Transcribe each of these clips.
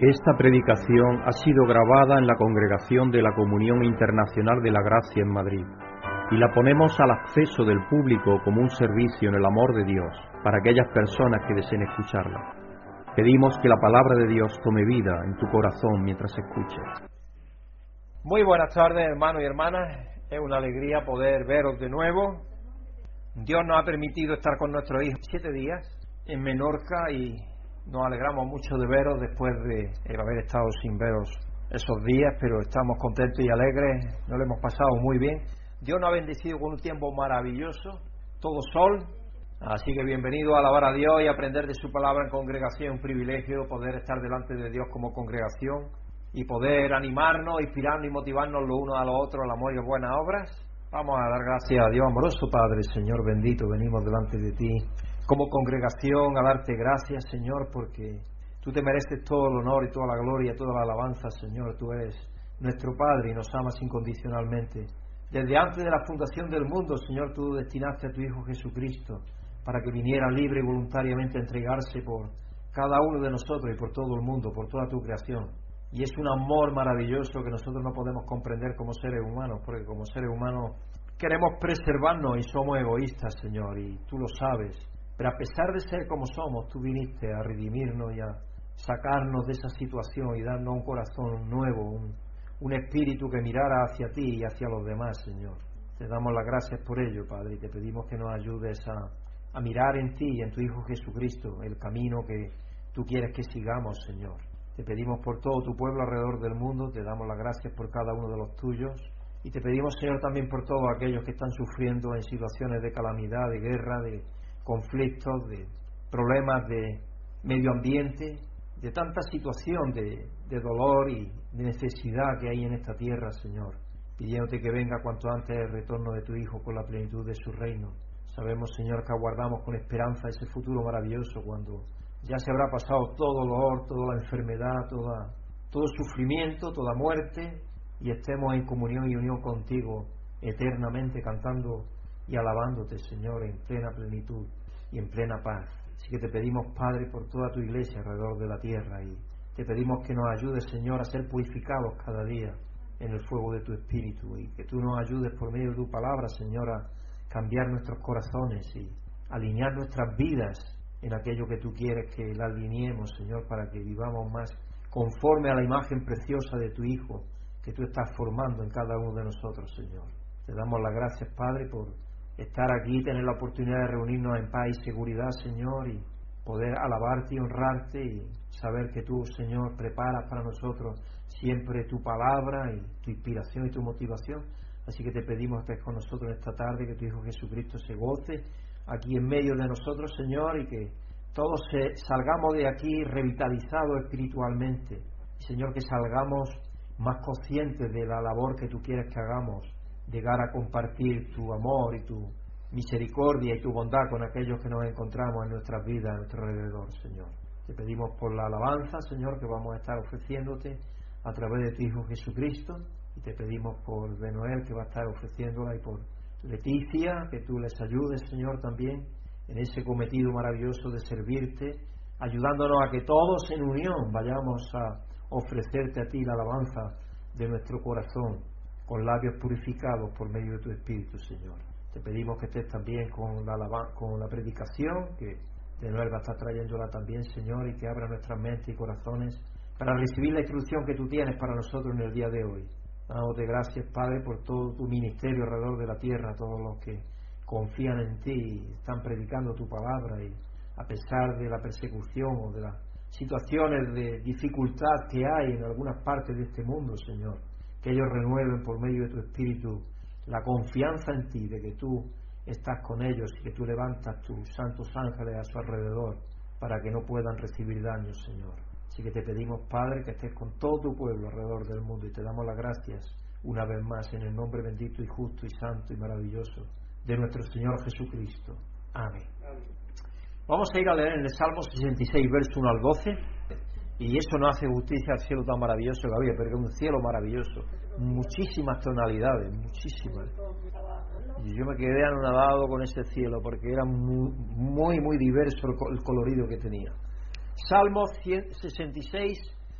Esta predicación ha sido grabada en la congregación de la Comunión Internacional de la Gracia en Madrid y la ponemos al acceso del público como un servicio en el amor de Dios para aquellas personas que deseen escucharla. Pedimos que la palabra de Dios tome vida en tu corazón mientras escuches. Muy buenas tardes, hermanos y hermanas. Es una alegría poder veros de nuevo. Dios nos ha permitido estar con nuestros hijos siete días en Menorca y nos alegramos mucho de veros después de haber estado sin veros esos días, pero estamos contentos y alegres, nos lo hemos pasado muy bien. Dios nos ha bendecido con un tiempo maravilloso, todo sol, así que bienvenido a alabar a Dios y aprender de su palabra en congregación, un privilegio poder estar delante de Dios como congregación y poder animarnos, inspirarnos y motivarnos los unos a los otros al amor y buenas obras. Vamos a dar gracias a Dios amoroso Padre, Señor bendito, venimos delante de ti como congregación a darte gracias, Señor, porque tú te mereces todo el honor y toda la gloria, toda la alabanza, Señor. Tú eres nuestro Padre y nos amas incondicionalmente. Desde antes de la fundación del mundo, Señor, tú destinaste a tu Hijo Jesucristo para que viniera libre y voluntariamente a entregarse por cada uno de nosotros y por todo el mundo, por toda tu creación. Y es un amor maravilloso que nosotros no podemos comprender como seres humanos, porque como seres humanos queremos preservarnos y somos egoístas, Señor, y tú lo sabes. Pero a pesar de ser como somos, tú viniste a redimirnos y a sacarnos de esa situación y darnos un corazón nuevo, un, espíritu que mirara hacia ti y hacia los demás, Señor. Te damos las gracias por ello, Padre, y te pedimos que nos ayudes a, a mirar en ti y en tu Hijo Jesucristo el camino que tú quieres que sigamos, Señor. Te pedimos por todo tu pueblo alrededor del mundo, te damos las gracias por cada uno de los tuyos y te pedimos, Señor, también por todos aquellos que están sufriendo en situaciones de calamidad, de guerra, de, conflictos, de problemas de medio ambiente, de tanta situación de, dolor y de necesidad que hay en esta tierra, Señor, pidiéndote que venga cuanto antes el retorno de tu Hijo con la plenitud de su reino. Sabemos, Señor, que aguardamos con esperanza ese futuro maravilloso cuando ya se habrá pasado todo dolor, toda la enfermedad, toda, todo sufrimiento, toda muerte, y estemos en comunión y unión contigo eternamente cantando y alabándote, Señor, en plena plenitud y en plena paz. Así que te pedimos, Padre, por toda tu iglesia alrededor de la tierra y te pedimos que nos ayudes, Señor, a ser purificados cada día en el fuego de tu Espíritu y que tú nos ayudes por medio de tu palabra, Señor, a cambiar nuestros corazones y alinear nuestras vidas en aquello que tú quieres que la alineemos, Señor, para que vivamos más conforme a la imagen preciosa de tu Hijo que tú estás formando en cada uno de nosotros, Señor. Te damos las gracias, Padre, por estar aquí, tener la oportunidad de reunirnos en paz y seguridad, Señor, y poder alabarte y honrarte y saber que tú, Señor, preparas para nosotros siempre tu palabra y tu inspiración y tu motivación. Así que te pedimos que estés con nosotros esta tarde, que tu Hijo Jesucristo se goce aquí en medio de nosotros, Señor, y que todos salgamos de aquí revitalizados espiritualmente. Señor, que salgamos más conscientes de la labor que tú quieres que hagamos llegar a compartir tu amor y tu misericordia y tu bondad con aquellos que nos encontramos en nuestras vidas, a nuestro alrededor, Señor. Te pedimos por la alabanza, Señor, que vamos a estar ofreciéndote a través de tu Hijo Jesucristo. Y te pedimos por Benoel, que va a estar ofreciéndola, y por Leticia, que tú les ayudes, Señor, también en ese cometido maravilloso de servirte, ayudándonos a que todos en unión vayamos a ofrecerte a ti la alabanza de nuestro corazón con labios purificados por medio de tu Espíritu, Señor. Te pedimos que estés también con la, con la predicación, que de nuevo estar trayéndola también, Señor, y que abra nuestras mentes y corazones para recibir la instrucción que tú tienes para nosotros en el día de hoy. Dándote gracias, Padre, por todo tu ministerio alrededor de la tierra, todos los que confían en ti y están predicando tu palabra y a pesar de la persecución o de las situaciones de dificultad que hay en algunas partes de este mundo, Señor que ellos renueven por medio de tu Espíritu la confianza en ti, de que tú estás con ellos y que tú levantas tus santos ángeles a su alrededor para que no puedan recibir daño, Señor. Así que te pedimos, Padre, que estés con todo tu pueblo alrededor del mundo y te damos las gracias una vez más en el nombre bendito y justo y santo y maravilloso de nuestro Señor Jesucristo. Amén. Vamos a ir a leer en el Salmo 66, verso 1 al 12. Y eso no hace justicia al cielo tan maravilloso que había, pero es un cielo maravilloso. Muchísimas tonalidades, muchísimas. Y yo me quedé anonadado con ese cielo porque era muy, muy, diverso el colorido que tenía. Salmo 66,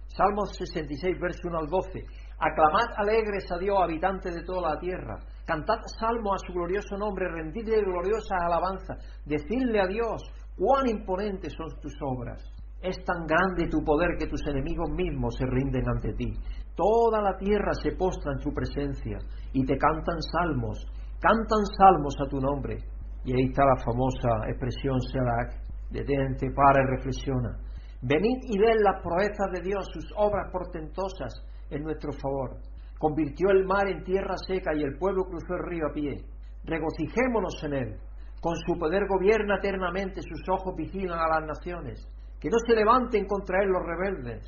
Salmo 66, verso 1 al 12. Aclamad alegres a Dios, habitantes de toda la tierra. Cantad salmo a su glorioso nombre, rendidle gloriosas alabanzas. Decidle a Dios cuán imponentes son tus obras. Es tan grande tu poder que tus enemigos mismos se rinden ante ti. Toda la tierra se postra en tu presencia y te cantan salmos, cantan salmos a tu nombre. Y ahí está la famosa expresión Selah, detente, para y reflexiona. Venid y ved las proezas de Dios, sus obras portentosas en nuestro favor. Convirtió el mar en tierra seca y el pueblo cruzó el río a pie. Regocijémonos en él. Con su poder gobierna eternamente, sus ojos vigilan a las naciones. Que no se levanten contra él los rebeldes.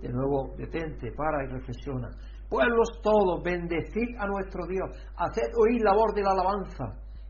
De nuevo, detente, para y reflexiona. Pueblos todos, bendecid a nuestro Dios, haced oír la voz de la alabanza.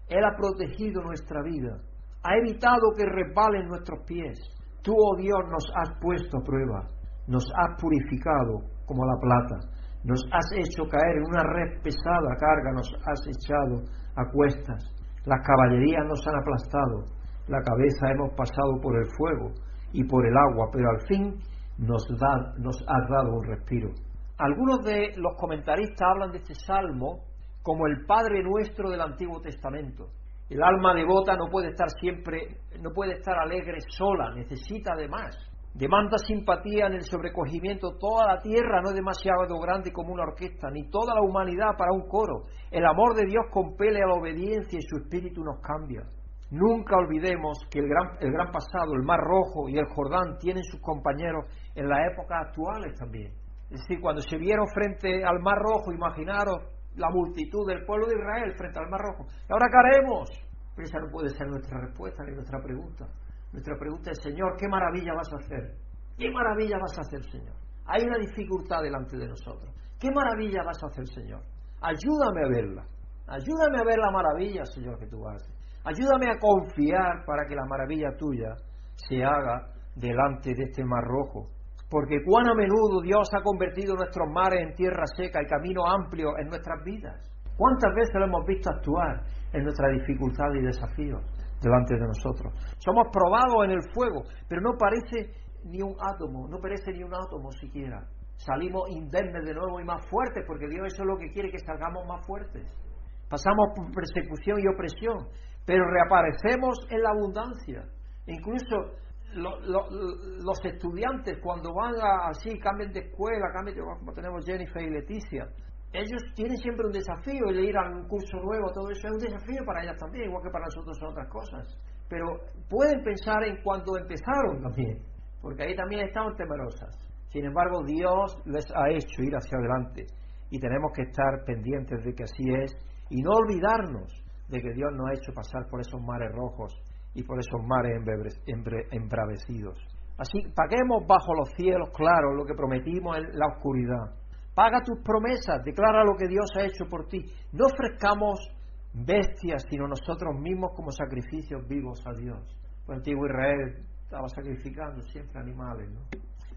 Él ha protegido nuestra vida, ha evitado que resbalen nuestros pies. Tú, oh Dios, nos has puesto a prueba, nos has purificado como la plata, nos has hecho caer en una red pesada carga, nos has echado a cuestas, las caballerías nos han aplastado, la cabeza hemos pasado por el fuego y por el agua, pero al fin nos, da, nos has dado un respiro. Algunos de los comentaristas hablan de este salmo como el Padre nuestro del Antiguo Testamento. El alma devota no puede estar siempre, no puede estar alegre sola, necesita de más. Demanda simpatía en el sobrecogimiento. Toda la tierra no es demasiado grande como una orquesta, ni toda la humanidad para un coro. El amor de Dios compele a la obediencia y su espíritu nos cambia. Nunca olvidemos que el gran, el gran pasado, el Mar Rojo y el Jordán tienen sus compañeros en las épocas actuales también. Es decir, cuando se vieron frente al Mar Rojo, imaginaros la multitud del pueblo de Israel frente al Mar Rojo. ¿Y ahora qué haremos? Pero esa no puede ser nuestra respuesta ni nuestra pregunta. Nuestra pregunta es, Señor, ¿qué maravilla vas a hacer? ¿Qué maravilla vas a hacer, Señor? Hay una dificultad delante de nosotros. ¿Qué maravilla vas a hacer, Señor? Ayúdame a verla. Ayúdame a ver la maravilla, Señor, que tú haces. Ayúdame a confiar para que la maravilla tuya se haga delante de este mar rojo. Porque cuán a menudo Dios ha convertido nuestros mares en tierra seca y camino amplio en nuestras vidas. ¿Cuántas veces lo hemos visto actuar en nuestra dificultad y desafíos delante de nosotros? Somos probados en el fuego, pero no parece ni un átomo, no parece ni un átomo siquiera. Salimos indemnes de nuevo y más fuertes, porque Dios es lo que quiere que salgamos más fuertes. Pasamos por persecución y opresión, pero reaparecemos en la abundancia. Incluso los estudiantes cuando van así, cambian de escuela, cambian como tenemos Jennifer y Leticia, ellos tienen siempre un desafío, el ir a un curso nuevo, todo eso es un desafío para ellas también, igual que para nosotros son otras cosas. Pero pueden pensar en cuando empezaron también, porque ahí también estaban temerosas. Sin embargo, Dios les ha hecho ir hacia adelante y tenemos que estar pendientes de que así es y no olvidarnos de que Dios nos ha hecho pasar por esos mares rojos y por esos mares embravecidos. Así, paguemos bajo los cielos claros lo que prometimos en la oscuridad. Paga tus promesas, declara lo que Dios ha hecho por ti. No ofrezcamos bestias, sino nosotros mismos como sacrificios vivos a Dios. El antiguo Israel estaba sacrificando siempre animales, ¿no?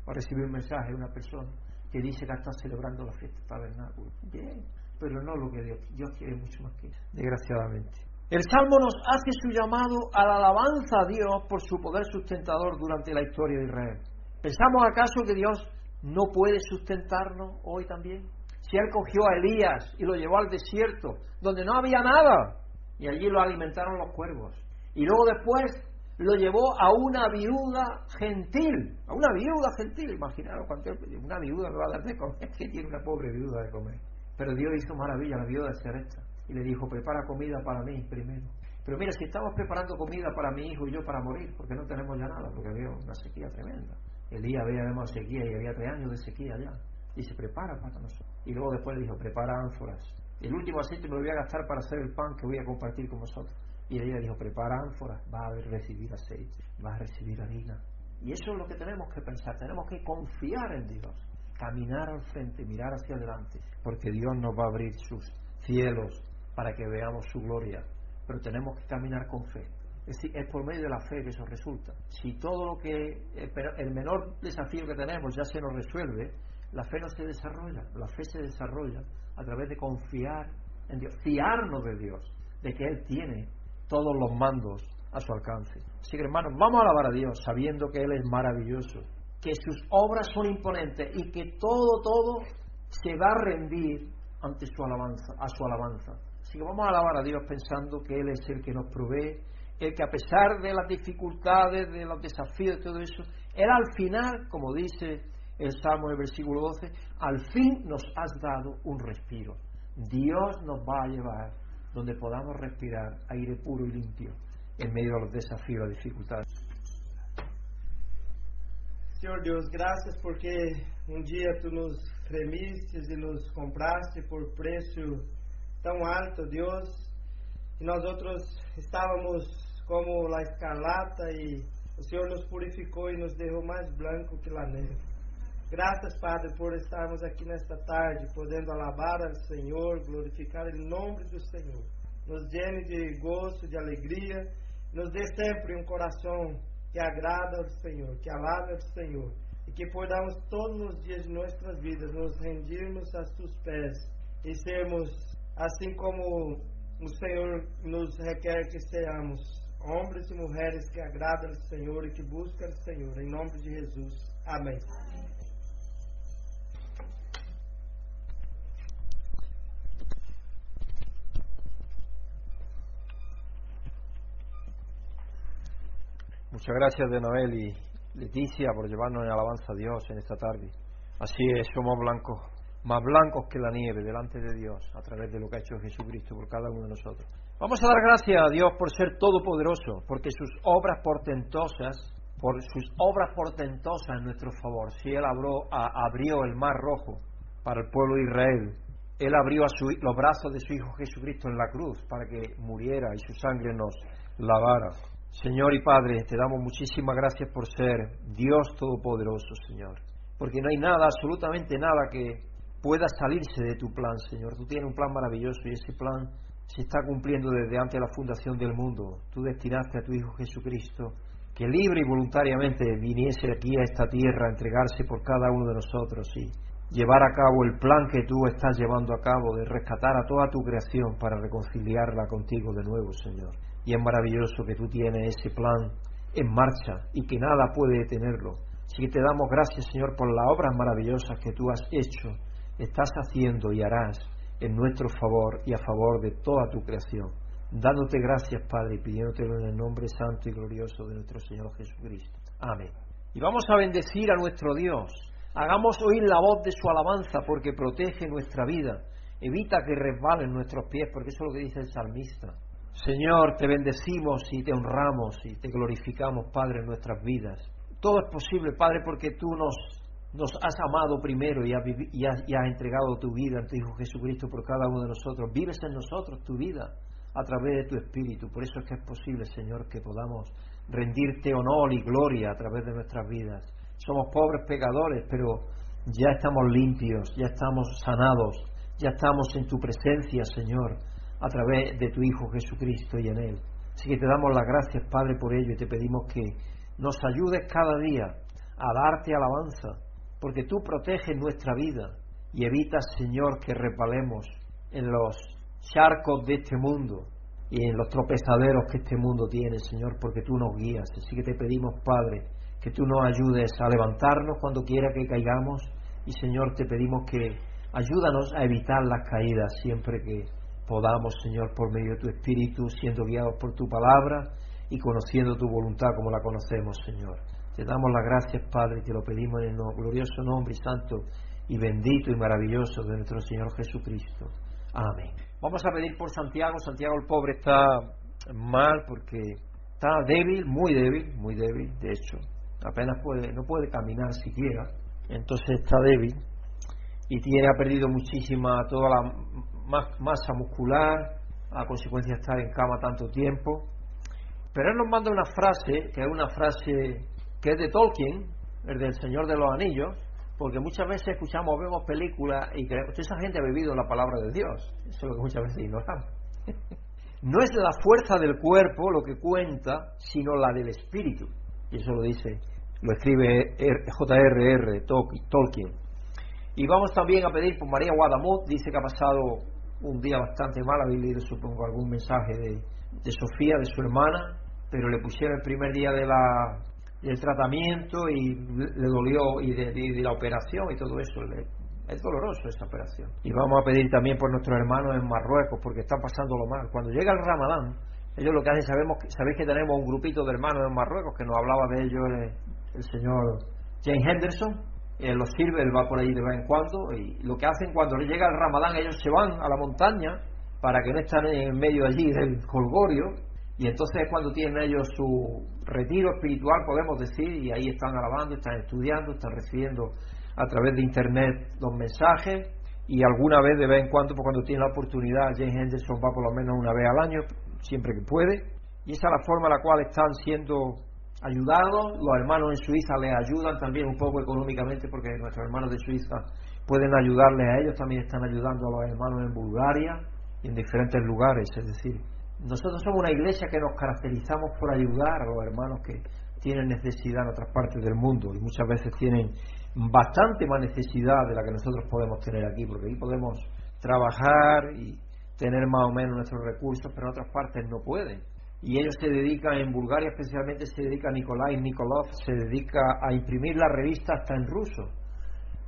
O recibí un mensaje de una persona que dice que está celebrando la fiesta tabernáculo. Bien, pero no lo que Dios, Dios quiere mucho más que desgraciadamente. El Salmo nos hace su llamado a la alabanza a Dios por su poder sustentador durante la historia de Israel. ¿Pensamos acaso que Dios no puede sustentarnos hoy también? Si Él cogió a Elías y lo llevó al desierto, donde no había nada, y allí lo alimentaron los cuervos, y luego después lo llevó a una viuda gentil, a una viuda gentil, imaginaros cuánto una viuda le va a dar de comer, que tiene una pobre viuda de comer. Pero Dios hizo maravilla, la viuda de Seresta, y le dijo, prepara comida para mí primero. Pero mira, si estamos preparando comida para mi hijo y yo para morir, porque no tenemos ya nada, porque había una sequía tremenda. Elías había además sequía y había tres años de sequía ya. Dice, prepara para nosotros. Y luego después le dijo, prepara ánforas. El último aceite me lo voy a gastar para hacer el pan que voy a compartir con vosotros. Y ella dijo, prepara ánforas, va a recibir aceite, va a recibir harina. Y eso es lo que tenemos que pensar, tenemos que confiar en Dios caminar al frente, mirar hacia adelante, porque Dios nos va a abrir sus cielos para que veamos su gloria. Pero tenemos que caminar con fe. Es decir, es por medio de la fe que eso resulta. Si todo lo que, el menor desafío que tenemos ya se nos resuelve, la fe no se desarrolla. La fe se desarrolla a través de confiar en Dios, fiarnos de Dios, de que Él tiene todos los mandos a su alcance. Así que hermanos, vamos a alabar a Dios sabiendo que Él es maravilloso, que sus obras son imponentes y que todo, todo se va a rendir ante su alabanza, a su alabanza. Así que vamos a alabar a Dios pensando que Él es el que nos provee, el que a pesar de las dificultades, de los desafíos, de todo eso, Él al final, como dice el Salmo en versículo 12, al fin nos has dado un respiro. Dios nos va a llevar donde podamos respirar aire puro y limpio en medio de los desafíos y las dificultades. Senhor Deus, graças porque um dia tu nos remiste e nos compraste por preço tão alto, Deus, que nós outros estávamos como a escarlata e o Senhor nos purificou e nos derrou mais branco que la neve. Graças, Padre, por estarmos aqui nesta tarde, podendo alabar ao Senhor, glorificar o nome do Senhor. Nos llene de gozo, de alegria, nos dê sempre um coração que agrada ao Senhor, que alaba ao Senhor, e que podamos todos os dias de nossas vidas nos rendirmos a seus pés e sermos, assim como o Senhor nos requer que sejamos, homens e mulheres que agradam ao Senhor e que buscam o Senhor. Em nome de Jesus. Amém. Muchas gracias de Noel y Leticia por llevarnos en alabanza a Dios en esta tarde. Así es, somos blancos, más blancos que la nieve delante de Dios a través de lo que ha hecho Jesucristo por cada uno de nosotros. Vamos a dar gracias a Dios por ser todopoderoso, porque sus obras portentosas, por sus obras portentosas en nuestro favor. Si Él abrió, abrió el mar rojo para el pueblo de Israel, Él abrió a los brazos de su Hijo Jesucristo en la cruz para que muriera y su sangre nos lavara. Señor y Padre, te damos muchísimas gracias por ser Dios Todopoderoso, Señor. Porque no hay nada, absolutamente nada que pueda salirse de tu plan, Señor. Tú tienes un plan maravilloso y ese plan se está cumpliendo desde antes de la fundación del mundo. Tú destinaste a tu Hijo Jesucristo que libre y voluntariamente viniese aquí a esta tierra a entregarse por cada uno de nosotros y llevar a cabo el plan que tú estás llevando a cabo de rescatar a toda tu creación para reconciliarla contigo de nuevo, Señor. Y es maravilloso que tú tienes ese plan en marcha y que nada puede detenerlo. Así que te damos gracias, Señor, por las obras maravillosas que tú has hecho, estás haciendo y harás en nuestro favor y a favor de toda tu creación. Dándote gracias, Padre, y pidiéndotelo en el nombre santo y glorioso de nuestro Señor Jesucristo. Amén. Y vamos a bendecir a nuestro Dios. Hagamos oír la voz de su alabanza porque protege nuestra vida. Evita que resbalen nuestros pies, porque eso es lo que dice el salmista. Señor, te bendecimos y te honramos y te glorificamos, Padre, en nuestras vidas. Todo es posible, Padre, porque tú nos, nos has amado primero y has, y, y has, entregado tu vida en tu Hijo Jesucristo por cada uno de nosotros. Vives en nosotros tu vida a través de tu Espíritu. Por eso es que es posible, Señor, que podamos rendirte honor y gloria a través de nuestras vidas. Somos pobres pecadores, pero ya estamos limpios, ya estamos sanados, ya estamos en tu presencia, Señor a través de tu Hijo Jesucristo y en Él. Así que te damos las gracias, Padre, por ello y te pedimos que nos ayudes cada día a darte alabanza, porque tú proteges nuestra vida y evitas, Señor, que repalemos en los charcos de este mundo y en los tropezaderos que este mundo tiene, Señor, porque tú nos guías. Así que te pedimos, Padre, que tú nos ayudes a levantarnos cuando quiera que caigamos y, Señor, te pedimos que ayúdanos a evitar las caídas siempre que podamos, Señor, por medio de tu Espíritu, siendo guiados por tu palabra y conociendo tu voluntad como la conocemos, Señor. Te damos las gracias, Padre, y te lo pedimos en el glorioso nombre y santo y bendito y maravilloso de nuestro Señor Jesucristo. Amén. Vamos a pedir por Santiago. Santiago el pobre está mal porque está débil, muy débil, muy débil, de hecho. Apenas puede, no puede caminar siquiera. Entonces está débil y tiene, ha perdido muchísima toda la masa muscular a consecuencia estar en cama tanto tiempo. Pero él nos manda una frase, que es una frase que es de Tolkien, el del Señor de los Anillos, porque muchas veces escuchamos, vemos películas y creemos, esa gente ha vivido la palabra de Dios, eso es lo que muchas veces ignoramos. no es la fuerza del cuerpo lo que cuenta, sino la del espíritu. Y eso lo dice, lo escribe J.R.R. Tolkien. Y vamos también a pedir por María Guadamut, dice que ha pasado un día bastante mal, habéis leído supongo algún mensaje de, de Sofía, de su hermana, pero le pusieron el primer día de la, del tratamiento y le dolió y de, la operación y todo eso. es doloroso esa operación. Y vamos a pedir también por nuestros hermanos en Marruecos porque están pasándolo mal. Cuando llega el Ramadán, ellos lo que hacen, sabemos, sabéis que tenemos un grupito de hermanos en Marruecos que nos hablaba de ellos el, señor James Henderson. Él los sirve, él va por ahí de vez en cuando. Y lo que hacen cuando llega el Ramadán, ellos se van a la montaña para que no estén en medio allí del colgorio y entonces es cuando tienen ellos su retiro espiritual, podemos decir, y ahí están alabando, están estudiando, están recibiendo a través de internet los mensajes y alguna vez de vez en cuando, pues cuando tiene la oportunidad, James Henderson va por lo menos una vez al año, siempre que puede, y esa es la forma en la cual están siendo ayudados, los hermanos en Suiza les ayudan también un poco económicamente porque nuestros hermanos de Suiza pueden ayudarles a ellos, también están ayudando a los hermanos en Bulgaria y en diferentes lugares, es decir, nosotros somos una iglesia que nos caracterizamos por ayudar a los hermanos que tienen necesidad en otras partes del mundo y muchas veces tienen bastante más necesidad de la que nosotros podemos tener aquí, porque aquí podemos trabajar y tener más o menos nuestros recursos, pero en otras partes no pueden. Y ellos se dedican, en Bulgaria especialmente se dedica Nikolai Nikolov, se dedica a imprimir la revista hasta en ruso.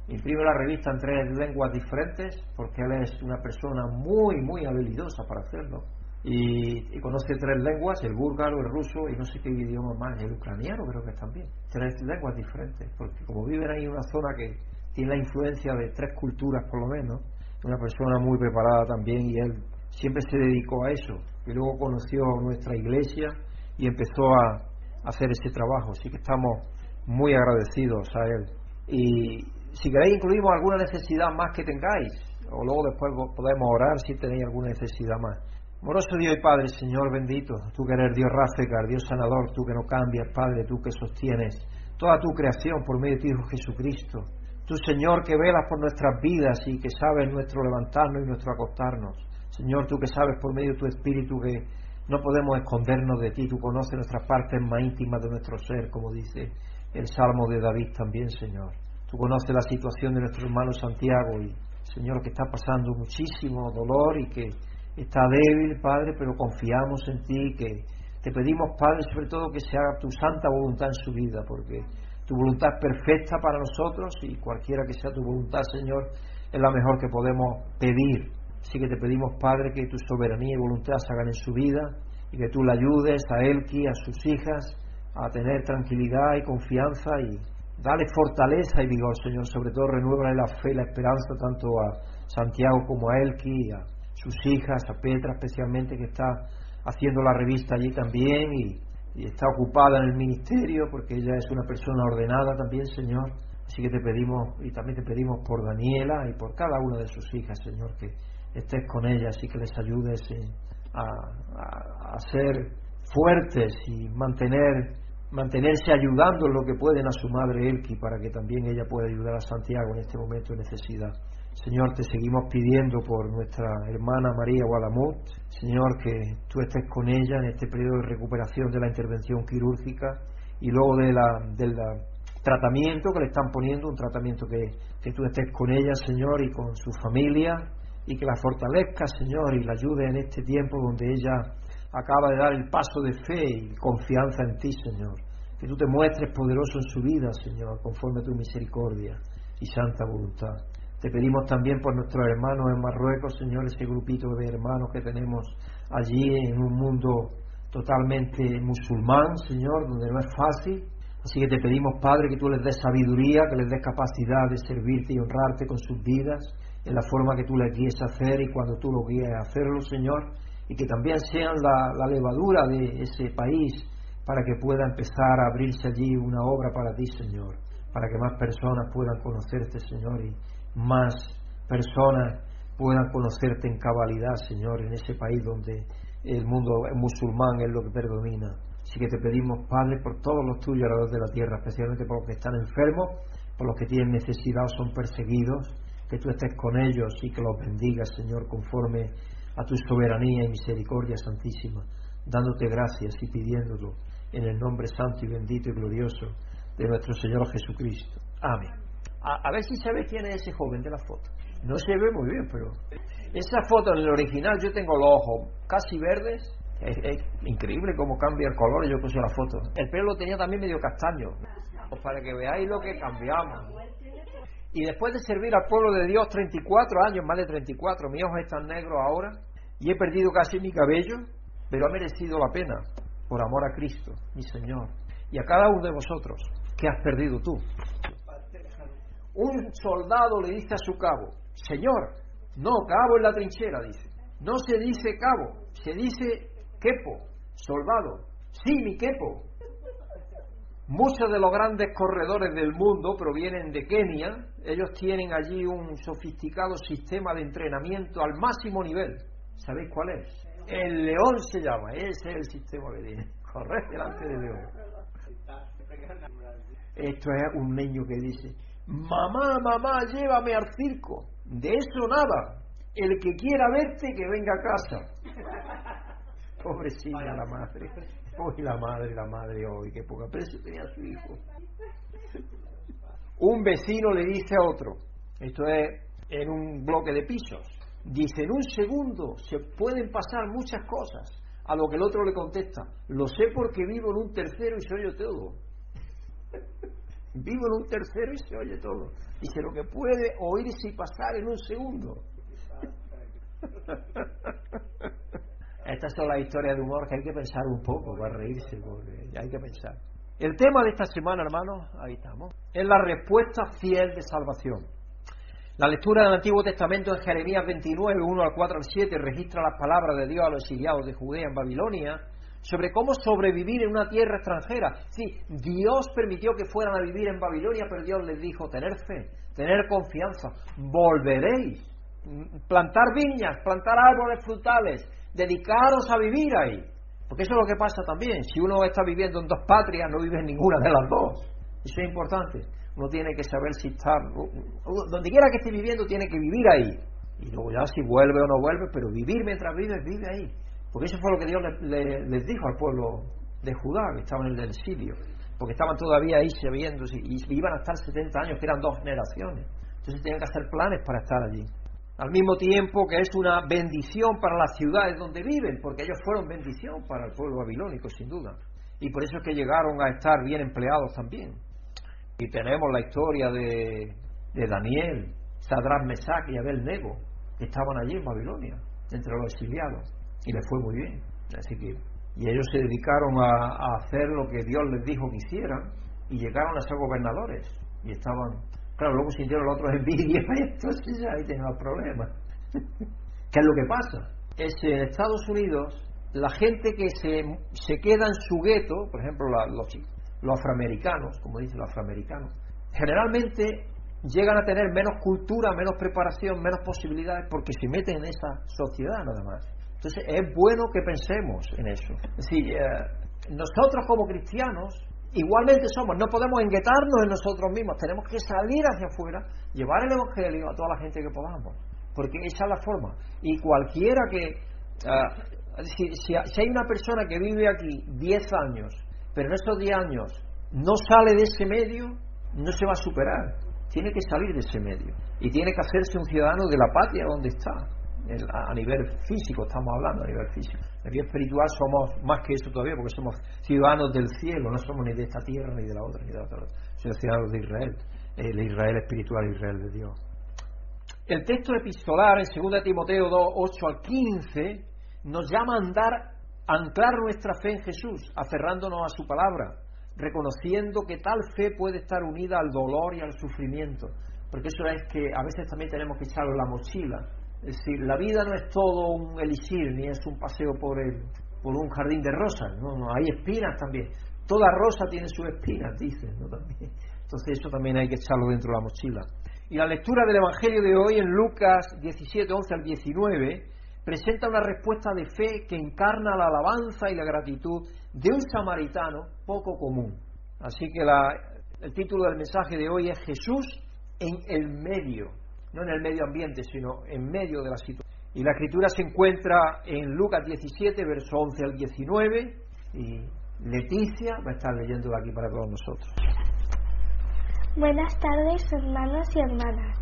Imprime la revista en tres lenguas diferentes porque él es una persona muy, muy habilidosa para hacerlo y, conoce tres lenguas, el búlgaro, el ruso y no sé qué idioma más, el ucraniano creo que también. Tres lenguas diferentes, porque como viven ahí en una zona que tiene la influencia de tres culturas por lo menos, una persona muy preparada también y él siempre se dedicó a eso. Y luego conoció nuestra iglesia y empezó a hacer ese trabajo, así que estamos muy agradecidos a él. Y si queréis incluimos alguna necesidad más que tengáis, o luego después podemos orar si tenéis alguna necesidad más. Moroso Dios y Padre, Señor bendito, tú que eres Dios Rafecar, Dios sanador, tú que no cambias, Padre, tú que sostienes toda tu creación por medio de ti, Hijo Jesucristo. Tú, Señor, que velas por nuestras vidas y que sabes nuestro levantarnos y nuestro acostarnos. Señor, tú que sabes por medio de tu Espíritu que no podemos escondernos de ti, tú conoces nuestras partes más íntimas de nuestro ser, como dice el Salmo de David también, Señor. Tú conoces la situación de nuestro hermano Santiago y, Señor, que está pasando muchísimo dolor y que está débil, Padre, pero confiamos en ti, que te pedimos, Padre, sobre todo que se haga tu santa voluntad en su vida, porque tu voluntad es perfecta para nosotros y cualquiera que sea tu voluntad, Señor, es la mejor que podemos pedir. Así que te pedimos, Padre, que tu soberanía y voluntad se hagan en su vida y que tú le ayudes a Elki, a sus hijas, a tener tranquilidad y confianza y dale fortaleza y vigor, Señor. Sobre todo renueva la fe y la esperanza tanto a Santiago como a Elki a sus hijas, a Petra especialmente, que está haciendo la revista allí también y, está ocupada en el ministerio porque ella es una persona ordenada también, Señor. Así que te pedimos y también te pedimos por Daniela y por cada una de sus hijas, Señor, que estés con ellas y que les ayudes a, a, ser fuertes y mantener mantenerse ayudando en lo que pueden a su madre Elki para que también ella pueda ayudar a Santiago en este momento de necesidad. Señor, te seguimos pidiendo por nuestra hermana María Guadamut, Señor, que tú estés con ella en este periodo de recuperación de la intervención quirúrgica y luego de la, del tratamiento que le están poniendo, un tratamiento que, que tú estés con ella, Señor, y con su familia, y que la fortalezca, Señor, y la ayude en este tiempo donde ella acaba de dar el paso de fe y confianza en ti, Señor. Que tú te muestres poderoso en su vida, Señor, conforme a tu misericordia y santa voluntad. Te pedimos también por nuestros hermanos en Marruecos, Señor, ese grupito de hermanos que tenemos allí en un mundo totalmente musulmán, Señor, donde no es fácil. Así que te pedimos, Padre, que tú les des sabiduría, que les des capacidad de servirte y honrarte con sus vidas, en la forma que tú les guíes a hacer y cuando tú lo guíes a hacerlo, Señor, y que también sean la, la levadura de ese país para que pueda empezar a abrirse allí una obra para ti, Señor, para que más personas puedan conocerte, Señor, y, más personas puedan conocerte en cabalidad, Señor, en ese país donde el mundo musulmán es lo que predomina. Así que te pedimos, Padre, por todos los tuyos alrededor de la tierra, especialmente por los que están enfermos, por los que tienen necesidad o son perseguidos, que tú estés con ellos y que los bendigas, Señor, conforme a tu soberanía y misericordia santísima, dándote gracias y pidiéndolo en el nombre santo y bendito y glorioso de nuestro Señor Jesucristo. Amén. A, ver si ve quién es ese joven de la foto. No se ve muy bien, pero esa foto en el original yo tengo los ojos casi verdes Es, increíble cómo cambia el color. Yo puse la foto. El pelo lo tenía también medio castaño. Para que veáis lo que cambiamos. Y después de servir al pueblo de Dios 34 años, más de 34, mis ojos están negros ahora y he perdido casi mi cabello, pero ha merecido la pena por amor a Cristo, mi Señor. Y a cada uno de vosotros, ¿qué has perdido tú? Un soldado le dice a su cabo, Señor, no, cabo en la trinchera, dice. No se dice cabo, se dice quepo, soldado. Sí, mi quepo. Muchos de los grandes corredores del mundo provienen de Kenia. Ellos tienen allí un sofisticado sistema de entrenamiento al máximo nivel. ¿Sabéis cuál es? El león se llama, ese es el sistema que tiene. Correr delante del león. Esto es un niño que dice, mamá, mamá, llévame al circo. De eso nada. El que quiera verte, que venga a casa. Pobrecita la madre. Hoy la madre, la madre, hoy, qué poca precio tenía su hijo. Un vecino le dice a otro, esto es en un bloque de pisos, dice, en un segundo se pueden pasar muchas cosas. A lo que el otro le contesta, lo sé porque vivo en un tercero y se oye todo. vivo en un tercero y se oye todo. Dice, lo que puede oírse y pasar en un segundo. Estas son las historias de humor que hay que pensar un poco para reírse, porque hay que pensar. El tema de esta semana, hermanos, ahí estamos, es la respuesta fiel de salvación. La lectura del Antiguo Testamento en Jeremías 29, 1 al 4 al 7, registra las palabras de Dios a los exiliados de Judea en Babilonia sobre cómo sobrevivir en una tierra extranjera. Sí, Dios permitió que fueran a vivir en Babilonia, pero Dios les dijo, tener fe, tener confianza, volveréis, plantar viñas, plantar árboles frutales, dedicaros a vivir ahí. Porque eso es lo que pasa también. Si uno está viviendo en dos patrias, no vive en ninguna de las dos. Eso es importante. Uno tiene que saber si está. Donde quiera que esté viviendo, tiene que vivir ahí. Y luego ya si vuelve o no vuelve, pero vivir mientras vive, vive ahí. Porque eso fue lo que Dios les dijo al pueblo de Judá, que estaban en el exilio. Porque estaban todavía ahí sabiendo y iban a estar 70 años, que eran dos generaciones. Entonces tenían que hacer planes para estar allí al mismo tiempo que es una bendición para las ciudades donde viven, porque ellos fueron bendición para el pueblo babilónico, sin duda. Y por eso es que llegaron a estar bien empleados también. Y tenemos la historia de, Daniel, Sadrán Mesac y Abel Nego, que estaban allí en Babilonia, entre los exiliados, y les fue muy bien. Así que, y ellos se dedicaron a hacer lo que Dios les dijo que hicieran, y llegaron a ser gobernadores, y estaban Claro, luego sintieron los otros envidia y entonces ahí tenemos problemas. ¿Qué es lo que pasa? Es en Estados Unidos la gente que se, se queda en su gueto, por ejemplo los, los afroamericanos, como dicen los afroamericanos, generalmente llegan a tener menos cultura, menos preparación, menos posibilidades porque se meten en esa sociedad nada más. Entonces es bueno que pensemos en eso. Es decir, eh, nosotros como cristianos igualmente somos, no podemos enguetarnos en nosotros mismos, tenemos que salir hacia afuera, llevar el Evangelio a toda la gente que podamos, porque esa es la forma. Y cualquiera que, uh, si, si, hay una persona que vive aquí 10 años, pero en esos 10 años no sale de ese medio, no se va a superar, tiene que salir de ese medio y tiene que hacerse un ciudadano de la patria donde está a nivel físico estamos hablando, a nivel físico. A nivel espiritual somos más que eso todavía, porque somos ciudadanos del cielo, no somos ni de esta tierra ni de la otra, ni de la otra. Somos ciudadanos de Israel, el Israel espiritual, el Israel de Dios. El texto epistolar en 2 Timoteo 2, 8 al 15 nos llama a andar, a anclar nuestra fe en Jesús, aferrándonos a su palabra, reconociendo que tal fe puede estar unida al dolor y al sufrimiento. Porque eso es que a veces también tenemos que echarlo en la mochila es decir, la vida no es todo un elixir, ni es un paseo por, el, por un jardín de rosas, no, no, hay espinas también. Toda rosa tiene sus espinas, dicen, ¿no? También. Entonces eso también hay que echarlo dentro de la mochila. Y la lectura del Evangelio de hoy en Lucas 17, 11 al 19 presenta una respuesta de fe que encarna la alabanza y la gratitud de un samaritano poco común. Así que la, el título del mensaje de hoy es Jesús en el medio no en el medio ambiente, sino en medio de la situación. Y la escritura se encuentra en Lucas 17, verso 11 al 19, y Leticia va a estar leyéndola aquí para todos nosotros. Buenas tardes, hermanos y hermanas.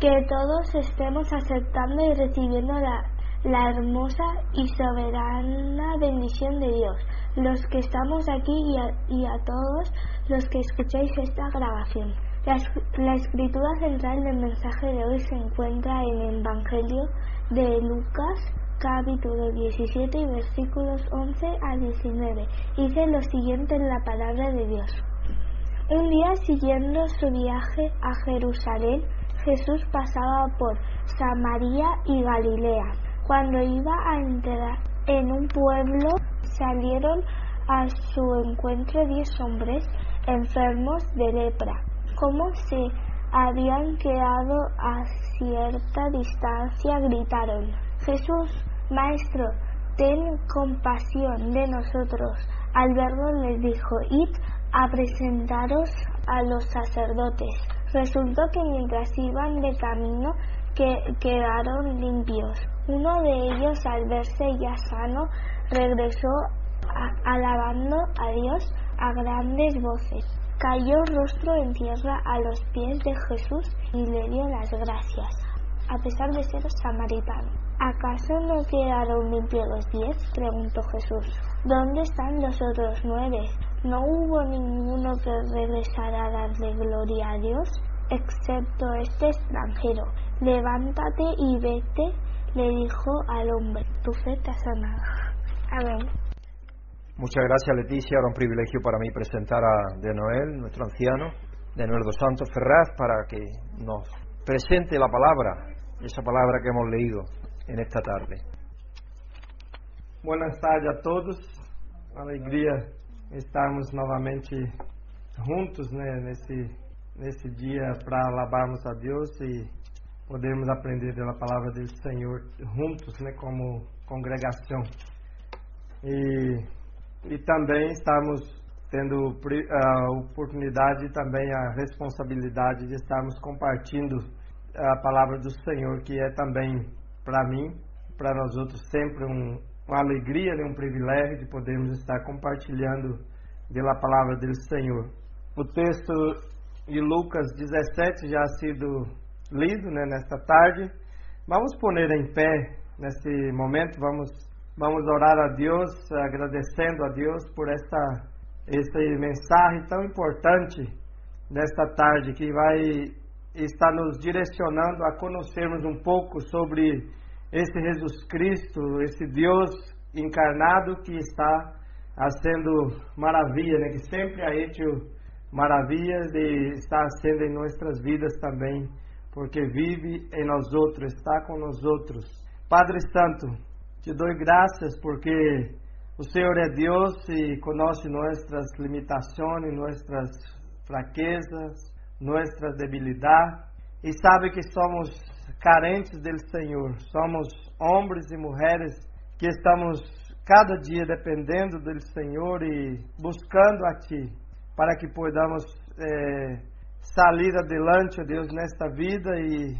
Que todos estemos aceptando y recibiendo la, la hermosa y soberana bendición de Dios, los que estamos aquí y a, y a todos los que escucháis esta grabación. La, escritura central del mensaje de hoy se encuentra en el Evangelio de Lucas capítulo 17 y versículos 11 a 19. Dice lo siguiente en la palabra de Dios. Un día siguiendo su viaje a Jerusalén, Jesús pasaba por Samaria y Galilea. Cuando iba a entrar en un pueblo, salieron a su encuentro diez hombres enfermos de lepra. Como se habían quedado a cierta distancia, gritaron, Jesús, Maestro, ten compasión de nosotros. Al verlo les dijo, id a presentaros a los sacerdotes. Resultó que mientras iban de camino que quedaron limpios. Uno de ellos, al verse ya sano, regresó alabando a Dios a grandes voces. Cayó rostro en tierra a los pies de Jesús y le dio las gracias, a pesar de ser samaritano. ¿Acaso no quedaron limpios los diez? preguntó Jesús. ¿Dónde están los otros nueve? ¿No hubo ninguno que regresara a darle gloria a Dios? excepto este extranjero. Levántate y vete, le dijo al hombre, tu fe te ha sanado. Amén. Muchas gracias Leticia, ahora un privilegio para mí presentar a De nuestro anciano, De dos Santos Ferraz, para que nos presente la palabra, esa palabra que hemos leído en esta tarde. Buenas tardes a todos, alegria estarmos novamente juntos né, nesse nesse dia para alabarmos a Deus e podermos aprender da palavra do Senhor juntos, né, como congregação. E, e também estamos tendo a oportunidade e também a responsabilidade de estarmos compartilhando a palavra do Senhor, que é também para mim, para nós outros, sempre um, uma alegria e um privilégio de podermos estar compartilhando pela palavra do Senhor. O texto e Lucas 17 já ha sido lido né, nesta tarde. Vamos pôr em pé nesse momento, vamos, vamos orar a Deus, agradecendo a Deus por esta, esta mensagem tão importante nesta tarde, que vai estar nos direcionando a conhecermos um pouco sobre esse Jesus Cristo, esse Deus encarnado que está sendo maravilha, né? que sempre a hecho maravilhas de estar sendo em nossas vidas também, porque vive em nós outros, está com nós outros. Padre Santo, te dou graças porque o Senhor é Deus e conhece nossas limitações, nossas fraquezas, nossas debilidades e sabe que somos carentes do Senhor. Somos homens e mulheres que estamos cada dia dependendo do Senhor e buscando a Ti para que podamos é, sair adelante, ó Deus, nesta vida e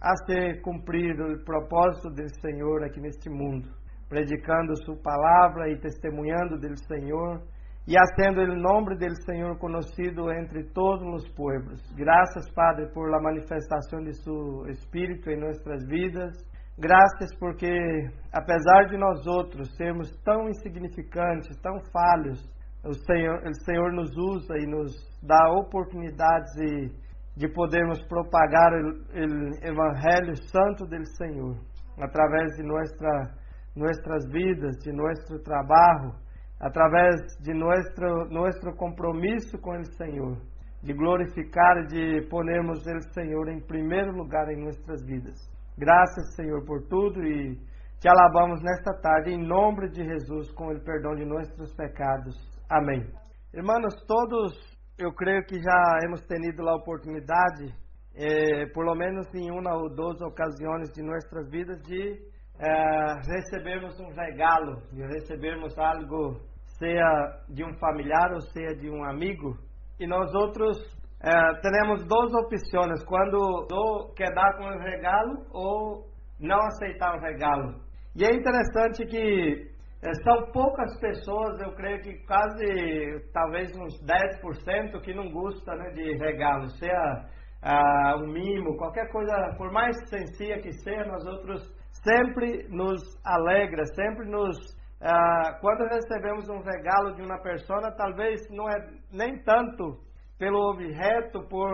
a ser cumprido o propósito do Senhor aqui neste mundo, predicando Sua palavra e testemunhando do Senhor e sendo o nome do Senhor conhecido entre todos os povos. Graças, Padre, por a manifestação de Seu Espírito em nossas vidas. Graças porque, apesar de nós outros sermos tão insignificantes, tão falhos, o Senhor, o Senhor nos usa e nos dá oportunidades de, de podermos propagar o, Evangelho Santo do Senhor através de nossa, nossas vidas, de nosso trabalho, através de nosso, nosso compromisso com o Senhor, de glorificar de ponermos o Senhor em primeiro lugar em nossas vidas. Graças, Senhor, por tudo e te alabamos nesta tarde em nome de Jesus com o perdão de nossos pecados. Amém. Irmãos, todos eu creio que já hemos tenido a oportunidade, eh, por lo menos em uma ou duas ocasiões de nossas vidas, de eh, recebermos um regalo, de recebermos algo, seja de um familiar ou seja de um amigo. E nós outros eh, temos duas opções, quando quer dar com o regalo ou não aceitar o regalo. E é interessante que são poucas pessoas, eu creio que quase, talvez uns 10% que não gosta né, de regalo, seja ah, um mimo, qualquer coisa, por mais sencilla que seja, nós outros sempre nos alegra, sempre nos. Ah, quando recebemos um regalo de uma pessoa, talvez não é nem tanto pelo objeto, por,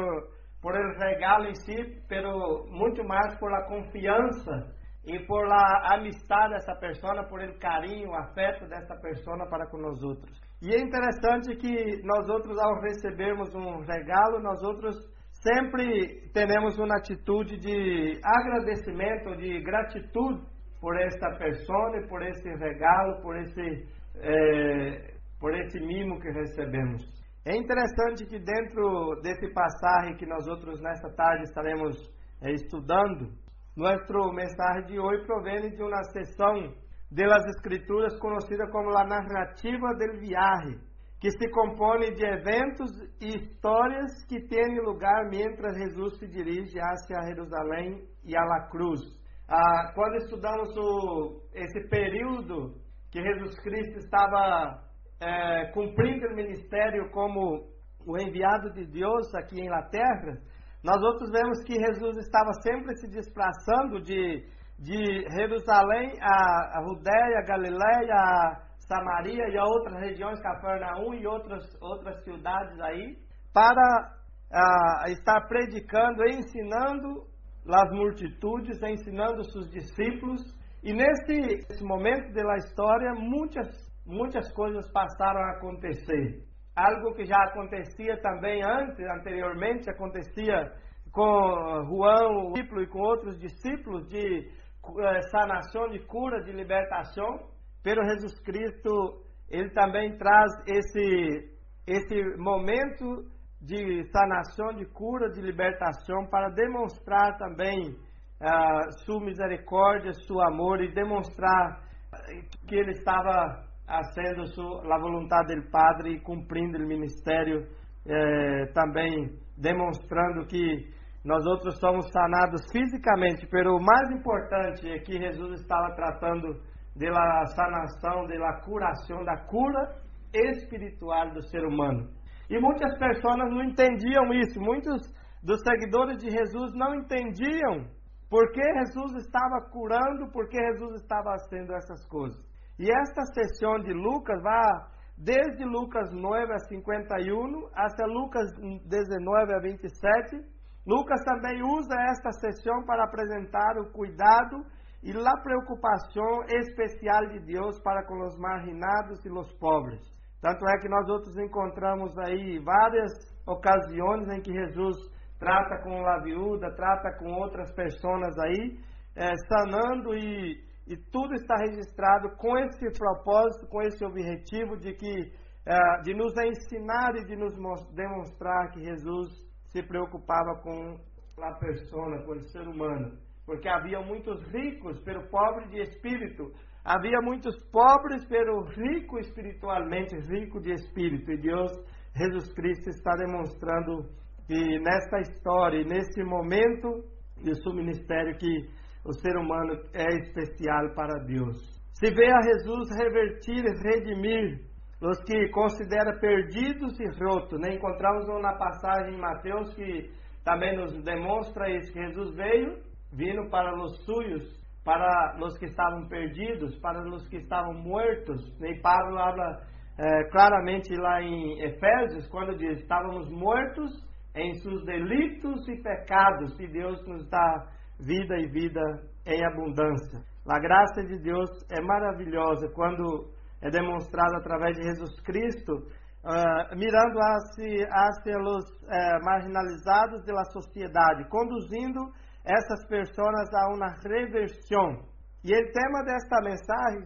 por el regalo em si, pero muito mais por confiança e por a amistade dessa pessoa, por o carinho, afeto dessa pessoa para com nós outros. E é interessante que nós outros, ao recebermos um regalo, nós outros sempre temos uma atitude de agradecimento, de gratitude por esta pessoa, por esse regalo, por esse, é, por esse mimo que recebemos. É interessante que dentro desse passagem que nós outros nesta tarde estaremos é, estudando, nosso mensagem de hoje provém de uma sessão das Escrituras conhecida como a narrativa del viaje, que se compõe de eventos e histórias que têm lugar mientras Jesus se dirige hacia Jerusalém e a la cruz. Ah, quando estudamos o, esse período que Jesus Cristo estava é, cumprindo o ministério como o enviado de Deus aqui em la terra, nós outros vemos que Jesus estava sempre se desplaçando de, de Jerusalém a, a Judéia, Galiléia, Samaria e a outras regiões, Cafarnaum e outras, outras cidades aí, para a, estar predicando e ensinando as multitudes, ensinando seus discípulos. E nesse, nesse momento da história, muitas, muitas coisas passaram a acontecer algo que já acontecia também antes, anteriormente, acontecia com Juan, o discípulo, e com outros discípulos de eh, sanação, de cura, de libertação. Pero Jesus Cristo, ele também traz esse, esse momento de sanação, de cura, de libertação, para demonstrar também ah, sua misericórdia, seu amor e demonstrar que ele estava fazendo a vontade do Padre e cumprindo o ministério, eh, também demonstrando que nós outros somos sanados fisicamente, mas o mais importante é que Jesus estava tratando da sanação, da curação, da cura espiritual do ser humano. E muitas pessoas não entendiam isso, muitos dos seguidores de Jesus não entendiam por que Jesus estava curando, por que Jesus estava fazendo essas coisas. E esta sessão de Lucas vai desde Lucas 9 a 51 até Lucas 19 a 27. Lucas também usa esta sessão para apresentar o cuidado e a preocupação especial de Deus para com os marginados e os pobres. Tanto é que nós outros encontramos aí várias ocasiões em que Jesus trata com a viúva, trata com outras pessoas aí, é, sanando e e tudo está registrado com esse propósito, com esse objetivo de que uh, de nos ensinar e de nos demonstrar que Jesus se preocupava com a pessoa, com o ser humano, porque havia muitos ricos pelo pobre de espírito, havia muitos pobres pelo rico espiritualmente, rico de espírito, e Deus, Jesus Cristo está demonstrando que nesta história, nesse momento de seu ministério que o ser humano é especial para Deus. Se vê a Jesus revertir redimir os que considera perdidos e rotos. Né? Encontramos uma passagem em Mateus que também nos demonstra isso, que Jesus veio, vindo para os suyos, para os que estavam perdidos, para os que estavam mortos. Né? E Paulo habla é, claramente lá em Efésios, quando diz, estávamos mortos em seus delitos e pecados, e Deus nos dá vida e vida em abundância. A graça de Deus é maravilhosa quando é demonstrada através de Jesus Cristo, uh, mirando hacia, hacia os uh, marginalizados da sociedade, conduzindo essas pessoas a uma reversão. E o tema desta mensagem,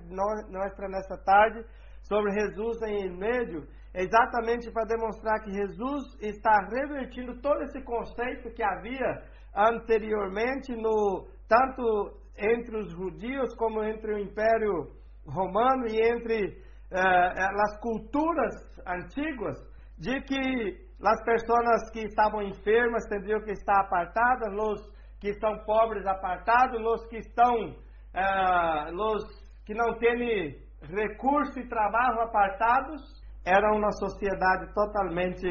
nossa nesta tarde, sobre Jesus em meio, é exatamente para demonstrar que Jesus está revertindo todo esse conceito que havia anteriormente, no, tanto entre os judios como entre o Império Romano e entre uh, as culturas antigas, de que as pessoas que estavam enfermas teriam que estar apartadas, os que estão pobres apartados, os que estão, uh, os que não têm recurso e trabalho apartados, era uma sociedade totalmente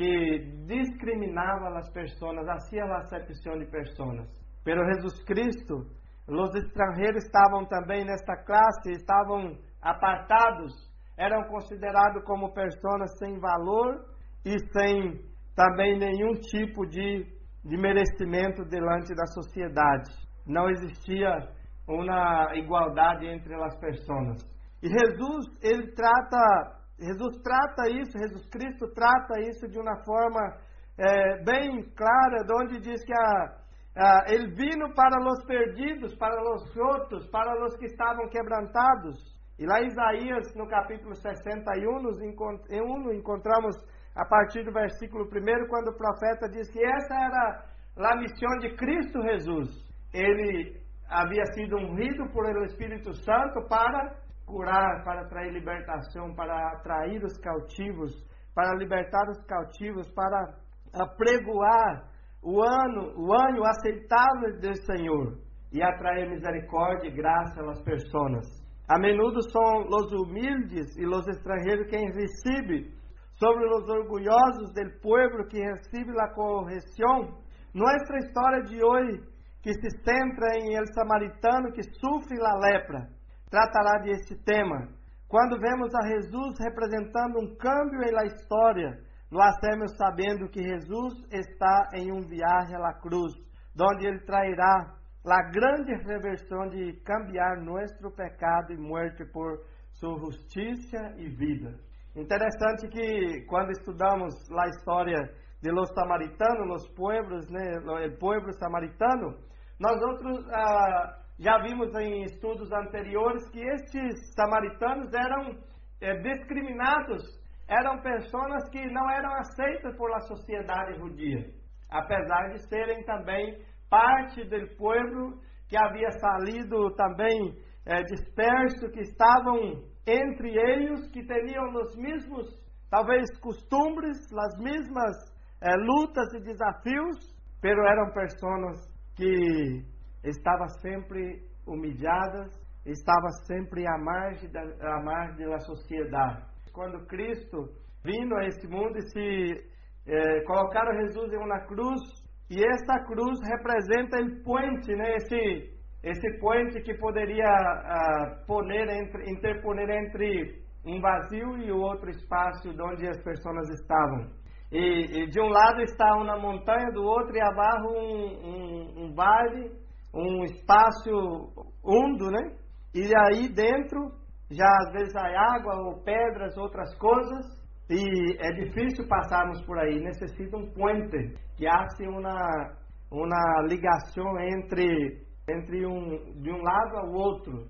que discriminava as pessoas, hacía a acepção de pessoas. Pero Jesus Cristo, Os estrangeiros estavam também nesta classe, estavam apartados, eram considerados como pessoas sem valor e sem também nenhum tipo de, de merecimento diante da sociedade. Não existia uma igualdade entre as pessoas. E Jesus, ele trata, Jesus trata isso, Jesus Cristo trata isso de uma forma é, bem clara, onde diz que a, a, ele vino para os perdidos, para os outros, para os que estavam quebrantados. E lá em Isaías, no capítulo 61, nos encont encontramos a partir do versículo 1, quando o profeta diz que essa era a missão de Cristo Jesus. Ele havia sido ungido por el Espírito Santo para curar, para trazer libertação, para atrair os cautivos, para libertar os cautivos, para apregoar o ano, o ano aceitável do Senhor e atrair misericórdia e graça às pessoas. A menudo são os humildes e os estrangeiros quem recebem sobre os orgulhosos del pueblo que recebe a correção. Nossa história de hoje, que se centra em el samaritano que sofre a lepra, tratará de este tema. Quando vemos a Jesus representando um câmbio la história, lo hacemos sabendo que Jesus está em um viagem à cruz, onde ele trairá a grande reversão de cambiar nosso pecado e morte por sua justiça e vida. Interessante que quando estudamos a história de los samaritanos, os pueblos, né, o pueblo samaritano, nós outros ah, já vimos em estudos anteriores que estes samaritanos eram é, discriminados, eram pessoas que não eram aceitas por a sociedade judia, apesar de serem também parte do povo que havia salido também é, disperso, que estavam entre eles, que tinham os mesmos, talvez, costumes, as mesmas é, lutas e desafios, pero eram pessoas que estavam sempre humilhadas, estavam sempre à margem da, à margem da sociedade. Quando Cristo vindo a este mundo e se eh, colocaram Jesus em uma cruz, e essa cruz representa o puente, né? esse, esse puente que poderia uh, poner entre, interponer entre um vazio e o outro espaço onde as pessoas estavam. E, e, de um lado está uma montanha, do outro e abaixo um, um, um vale, um espaço undo, né? E aí dentro já às vezes há água ou pedras, outras coisas, e é difícil passarmos por aí. Necessita um puente que hace uma uma ligação entre entre um de um lado ao outro.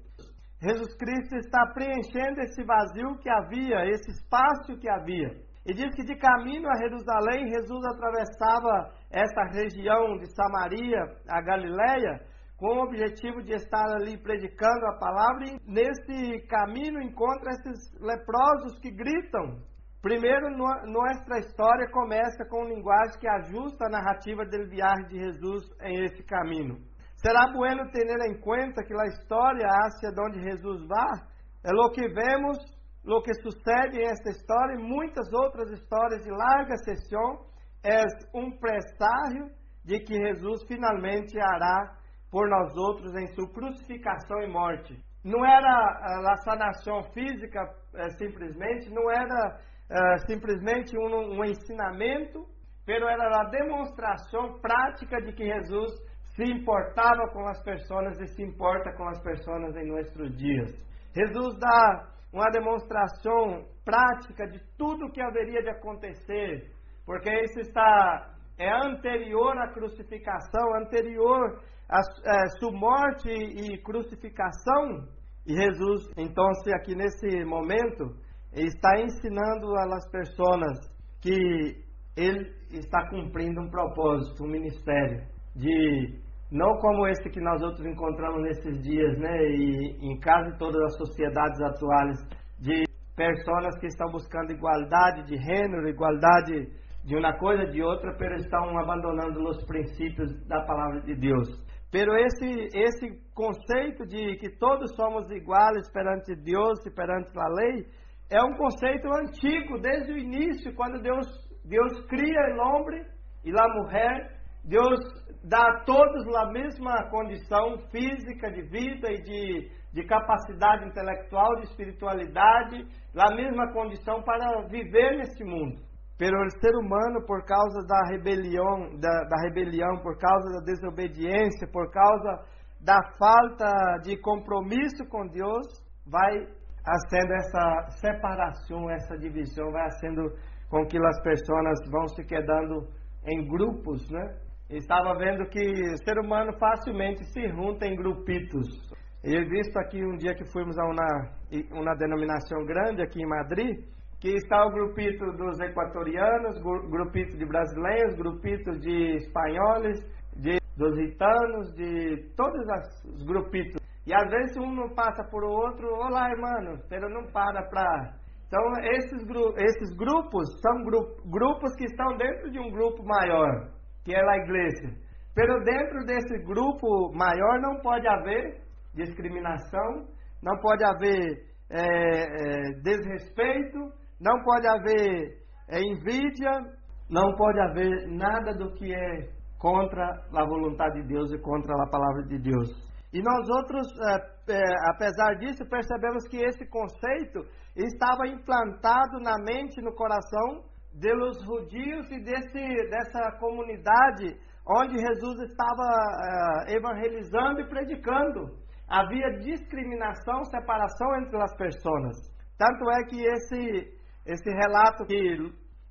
Jesus Cristo está preenchendo esse vazio que havia, esse espaço que havia. E diz que de caminho a Jerusalém, Jesus atravessava essa região de Samaria, a Galileia, com o objetivo de estar ali predicando a palavra. E nesse caminho encontra esses leprosos que gritam. Primeiro, nossa história começa com linguagem que ajusta a narrativa do viagem de Jesus em esse caminho. Será bueno ter em conta que a história hacia onde Jesus vai é o que vemos, o que sucede em esta história e muitas outras histórias de larga sessão é um presságio de que Jesus finalmente hará por nós outros em sua crucificação e morte. Não era a sanação física é, simplesmente, não era é, simplesmente um, um ensinamento, pero era a demonstração prática de que Jesus se importava com as pessoas e se importa com as pessoas em nossos dias. Jesus dá uma demonstração prática de tudo o que haveria de acontecer, porque isso está é anterior à crucificação, anterior a, a sua morte e crucificação. E Jesus, então, aqui nesse momento, está ensinando às pessoas que ele está cumprindo um propósito, um ministério de não como esse que nós outros encontramos nesses dias, né, e em quase todas as sociedades atuais, de pessoas que estão buscando igualdade de gênero, igualdade de uma coisa de outra, mas estão abandonando os princípios da palavra de Deus. Pero esse esse conceito de que todos somos iguais perante Deus e perante a lei é um conceito antigo desde o início, quando Deus Deus cria o homem e a mulher Deus dá a todos a mesma condição física de vida e de, de capacidade intelectual, de espiritualidade, a mesma condição para viver nesse mundo. Pero o ser humano, por causa da rebelião, da, da rebelião, por causa da desobediência, por causa da falta de compromisso com Deus, vai sendo essa separação, essa divisão, vai sendo com que as pessoas vão se quedando em grupos, né? Estava vendo que o ser humano facilmente se junta em grupitos. E visto aqui um dia que fomos a uma, uma denominação grande aqui em Madrid, que está o grupito dos equatorianos, grupito de brasileiros, grupito de espanhóis, de, dos de todos os grupitos. E às vezes um não passa por outro, olá irmão, pero não para para. Então esses, gru esses grupos são gru grupos que estão dentro de um grupo maior, que é a igreja. Pero dentro desse grupo maior não pode haver discriminação, não pode haver é, é, desrespeito, não pode haver é, invídia, não pode haver nada do que é contra a vontade de Deus e contra a palavra de Deus. E nós outros, é, é, apesar disso, percebemos que esse conceito estava implantado na mente, no coração dos judios e desse, dessa comunidade onde Jesus estava é, evangelizando e predicando. Havia discriminação, separação entre as pessoas. Tanto é que esse esse relato que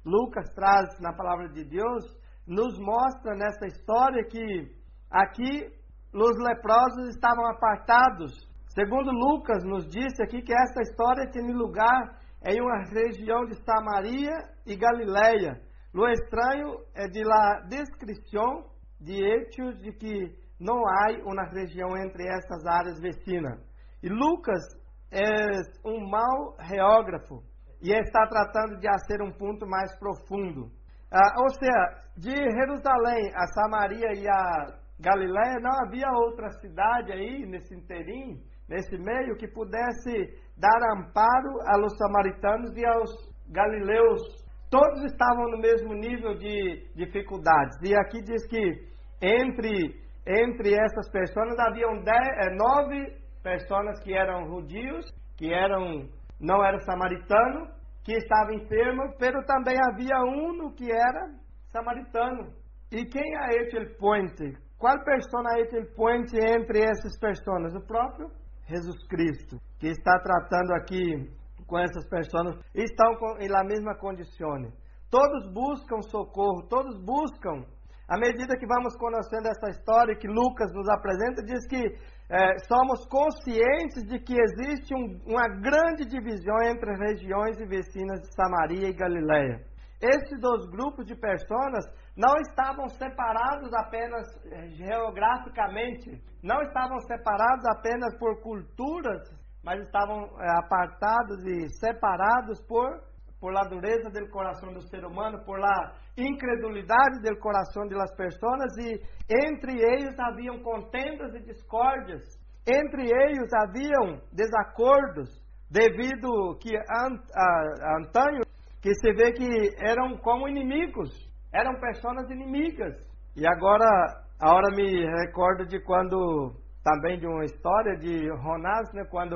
Lucas traz na palavra de Deus nos mostra nessa história que aqui os leprosos estavam apartados. Segundo Lucas nos disse aqui que essa história tem lugar em uma região de Samaria e Galileia. O estranho é de la descrição de hechos de que não há uma região entre essas áreas vecinas. E Lucas é um mau geógrafo e está tratando de ser um ponto mais profundo. Ah, ou seja, de Jerusalém a Samaria e a Galiléia não havia outra cidade aí nesse inteirinho, nesse meio, que pudesse dar amparo aos samaritanos e aos galileus. Todos estavam no mesmo nível de dificuldades. E aqui diz que entre, entre essas pessoas haviam dez, é, nove pessoas que eram judios, que eram não era samaritano, que estava enfermo, pero também havia um que era samaritano. E quem é este ponte? Qual persona é este ponte entre essas pessoas? O próprio Jesus Cristo, que está tratando aqui com essas pessoas, estão la mesma condição. Todos buscam socorro, todos buscam. À medida que vamos conhecendo essa história que Lucas nos apresenta, diz que é, somos conscientes de que existe um, uma grande divisão entre regiões e vecinas de Samaria e Galiléia. Esses dois grupos de pessoas não estavam separados apenas é, geograficamente, não estavam separados apenas por culturas, mas estavam é, apartados e separados por por la dureza do coração do ser humano, por la incredulidade do coração das pessoas e entre eles haviam contendas e discórdias, entre eles haviam desacordos devido que antanho que se vê que eram como inimigos, eram pessoas inimigas. E agora, a hora me recordo de quando também de uma história de Jonás, né, quando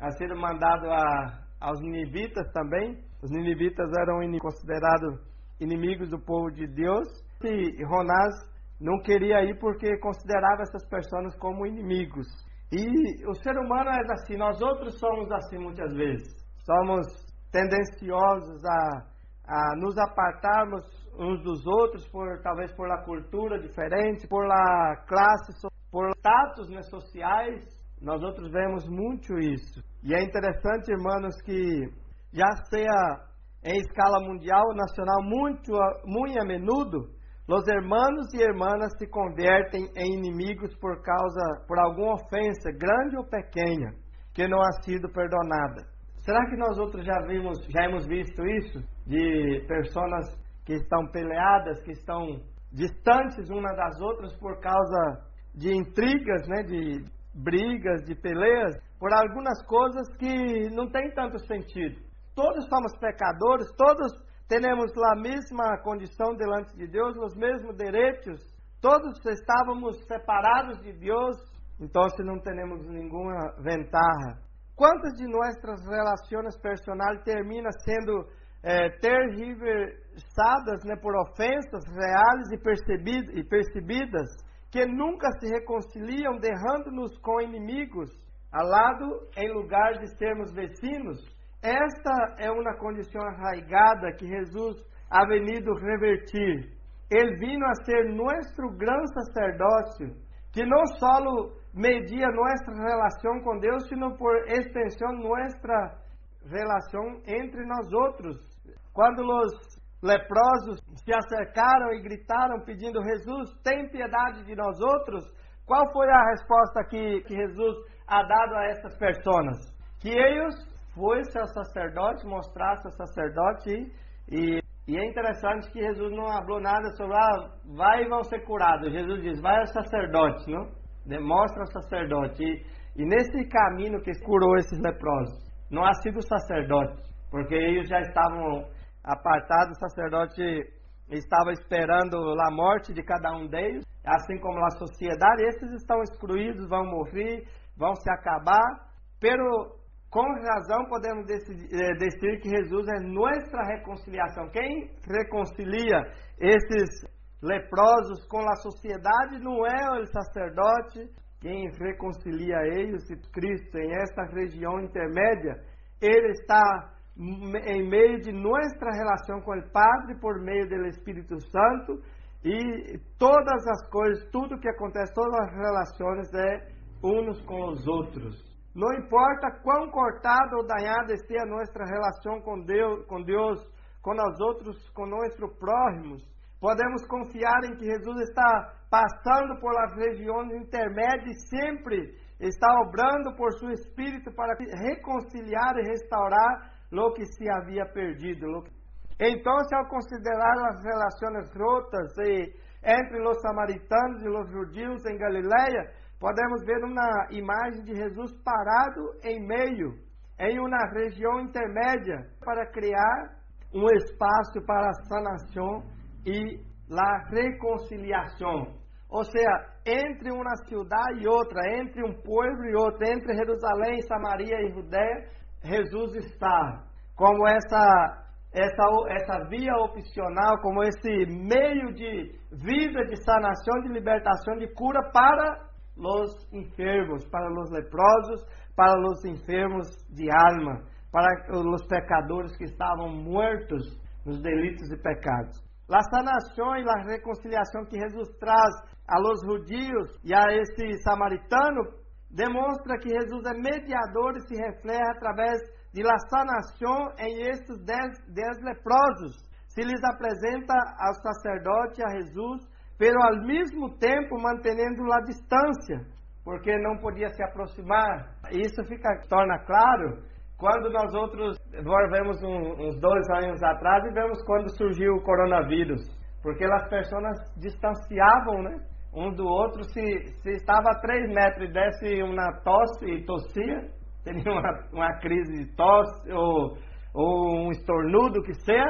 a sido mandado a, aos ninivitas também, os ninivitas eram considerados inimigos do povo de Deus e Jonás não queria ir porque considerava essas pessoas como inimigos. E o ser humano é assim, nós outros somos assim muitas vezes. Somos tendenciosos a, a nos apartarmos uns dos outros por talvez por la cultura diferente, por la classe, por status né, sociais. Nós outros vemos muito isso. E é interessante, irmãos, que já seja em escala mundial, nacional, muito, muito a menudo, os hermanos e hermanas se convertem em inimigos por causa, por alguma ofensa, grande ou pequena, que não ha sido perdonada. Será que nós outros já vimos, já hemos visto isso de pessoas que estão peleadas, que estão distantes umas das outras por causa de intrigas, né, de brigas, de peleias, por algumas coisas que não têm tanto sentido todos somos pecadores, todos temos a mesma condição delante de Deus, os mesmos direitos, todos estávamos separados de Deus, então não temos nenhuma ventaja. Quantas de nossas relações personais terminam sendo é, tergiversadas né, por ofensas reais e, percebidas, e percebidas que nunca se reconciliam, derrando-nos com inimigos, ao lado em lugar de sermos vecinos? Esta é uma condição arraigada que Jesus ha venido revertir. Ele vino a ser nosso grande sacerdócio, que não só media nossa relação com Deus, sino por extensão nossa relação entre nós outros. Quando os leprosos se acercaram e gritaram pedindo Jesus, tem piedade de nós outros, qual foi a resposta que, que Jesus ha dado a essas pessoas? Que eles fossem ao sacerdote, mostrassem ao sacerdote e, e é interessante que Jesus não falou nada sobre, ah, vai e vão ser curados. Jesus diz, vai ao sacerdote, não? Demonstra ao sacerdote. E, e nesse caminho que curou esses leprosos, não ha sido o sacerdote, porque eles já estavam apartados, o sacerdote estava esperando a morte de cada um deles, assim como a sociedade, esses estão excluídos, vão morrer, vão se acabar, pero com razão podemos decidir eh, que Jesus é nossa reconciliação. Quem reconcilia esses leprosos com a sociedade não é o sacerdote, quem reconcilia eles, Cristo, em esta região intermédia, ele está em meio de nossa relação com o Padre por meio do Espírito Santo e todas as coisas, tudo que acontece, todas as relações é uns com os outros. Não importa quão cortada ou danhada esteja nossa relação com Deus, com Deus, com nós outros, com nossos próximos, podemos confiar em que Jesus está passando por as regiões intermédias e sempre está obrando por seu Espírito para reconciliar e restaurar o que se havia perdido. Então, ao considerar as relações rotas entre os samaritanos e os judeus em Galileia, podemos ver uma imagem de Jesus parado em meio, em uma região intermédia, para criar um espaço para a sanação e a reconciliação. Ou seja, entre uma cidade e outra, entre um povo e outro, entre Jerusalém, Samaria e Judéia, Jesus está como essa essa, essa via opcional, como esse meio de vida, de sanação, de libertação, de cura para os enfermos, para os leprosos, para os enfermos de alma, para os pecadores que estavam mortos nos delitos e pecados. A sanação e a reconciliação que Jesus traz a los judios e a esse samaritano demonstra que Jesus é mediador e se reflete através de la sanação em esses dez, dez leprosos. Se lhes apresenta ao sacerdote, a Jesus, pero ao mesmo tempo mantendo a distância, porque não podia se aproximar. Isso fica torna claro quando nós outros vemos um, uns dois anos atrás e vemos quando surgiu o coronavírus, porque as pessoas distanciavam, né? Um do outro, se, se estava a três metros e desse uma tosse e tossia, teria uma, uma crise de tosse ou, ou um estornudo que seja,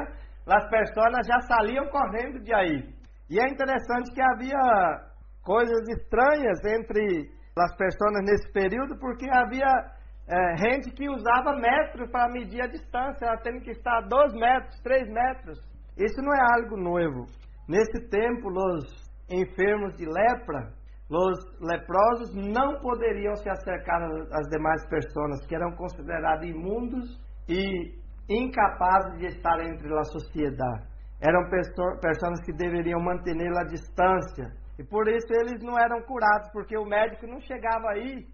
as pessoas já saliam correndo de aí. E é interessante que havia coisas estranhas entre as pessoas nesse período, porque havia é, gente que usava metros para medir a distância, ela tem que estar a dois metros, três metros. Isso não é algo novo. Nesse tempo, os enfermos de lepra, os leprosos não poderiam se acercar às demais pessoas, que eram considerados imundos e incapazes de estar entre a sociedade. Eram pessoas que deveriam manter a distância. E por isso eles não eram curados, porque o médico não chegava aí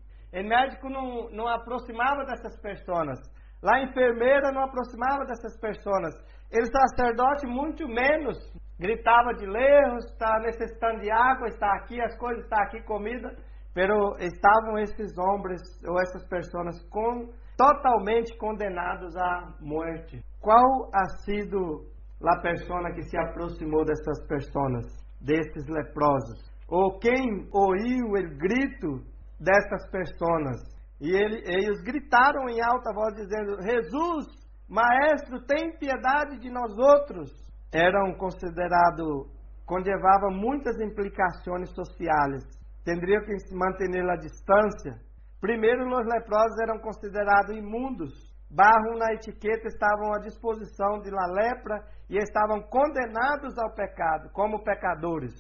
o médico não, não aproximava dessas pessoas. Lá a enfermeira não aproximava dessas pessoas. Ele sacerdote muito menos. Gritava de lejos, está necessitando de água, está aqui as coisas, está aqui comida. Pero estavam esses homens ou essas pessoas com, totalmente condenados à morte. Qual ha sido a pessoa que se aproximou dessas pessoas, desses leprosos? Ou quem ouviu o grito dessas pessoas. E ele, eles gritaram em alta voz, dizendo: Jesus, Maestro, tem piedade de nós outros. Eram considerados conllevava muitas implicações sociais. Tendria que manter a distância. Primeiro, os leprosos eram considerados imundos. Barro na etiqueta estavam à disposição de la lepra e estavam condenados ao pecado, como pecadores.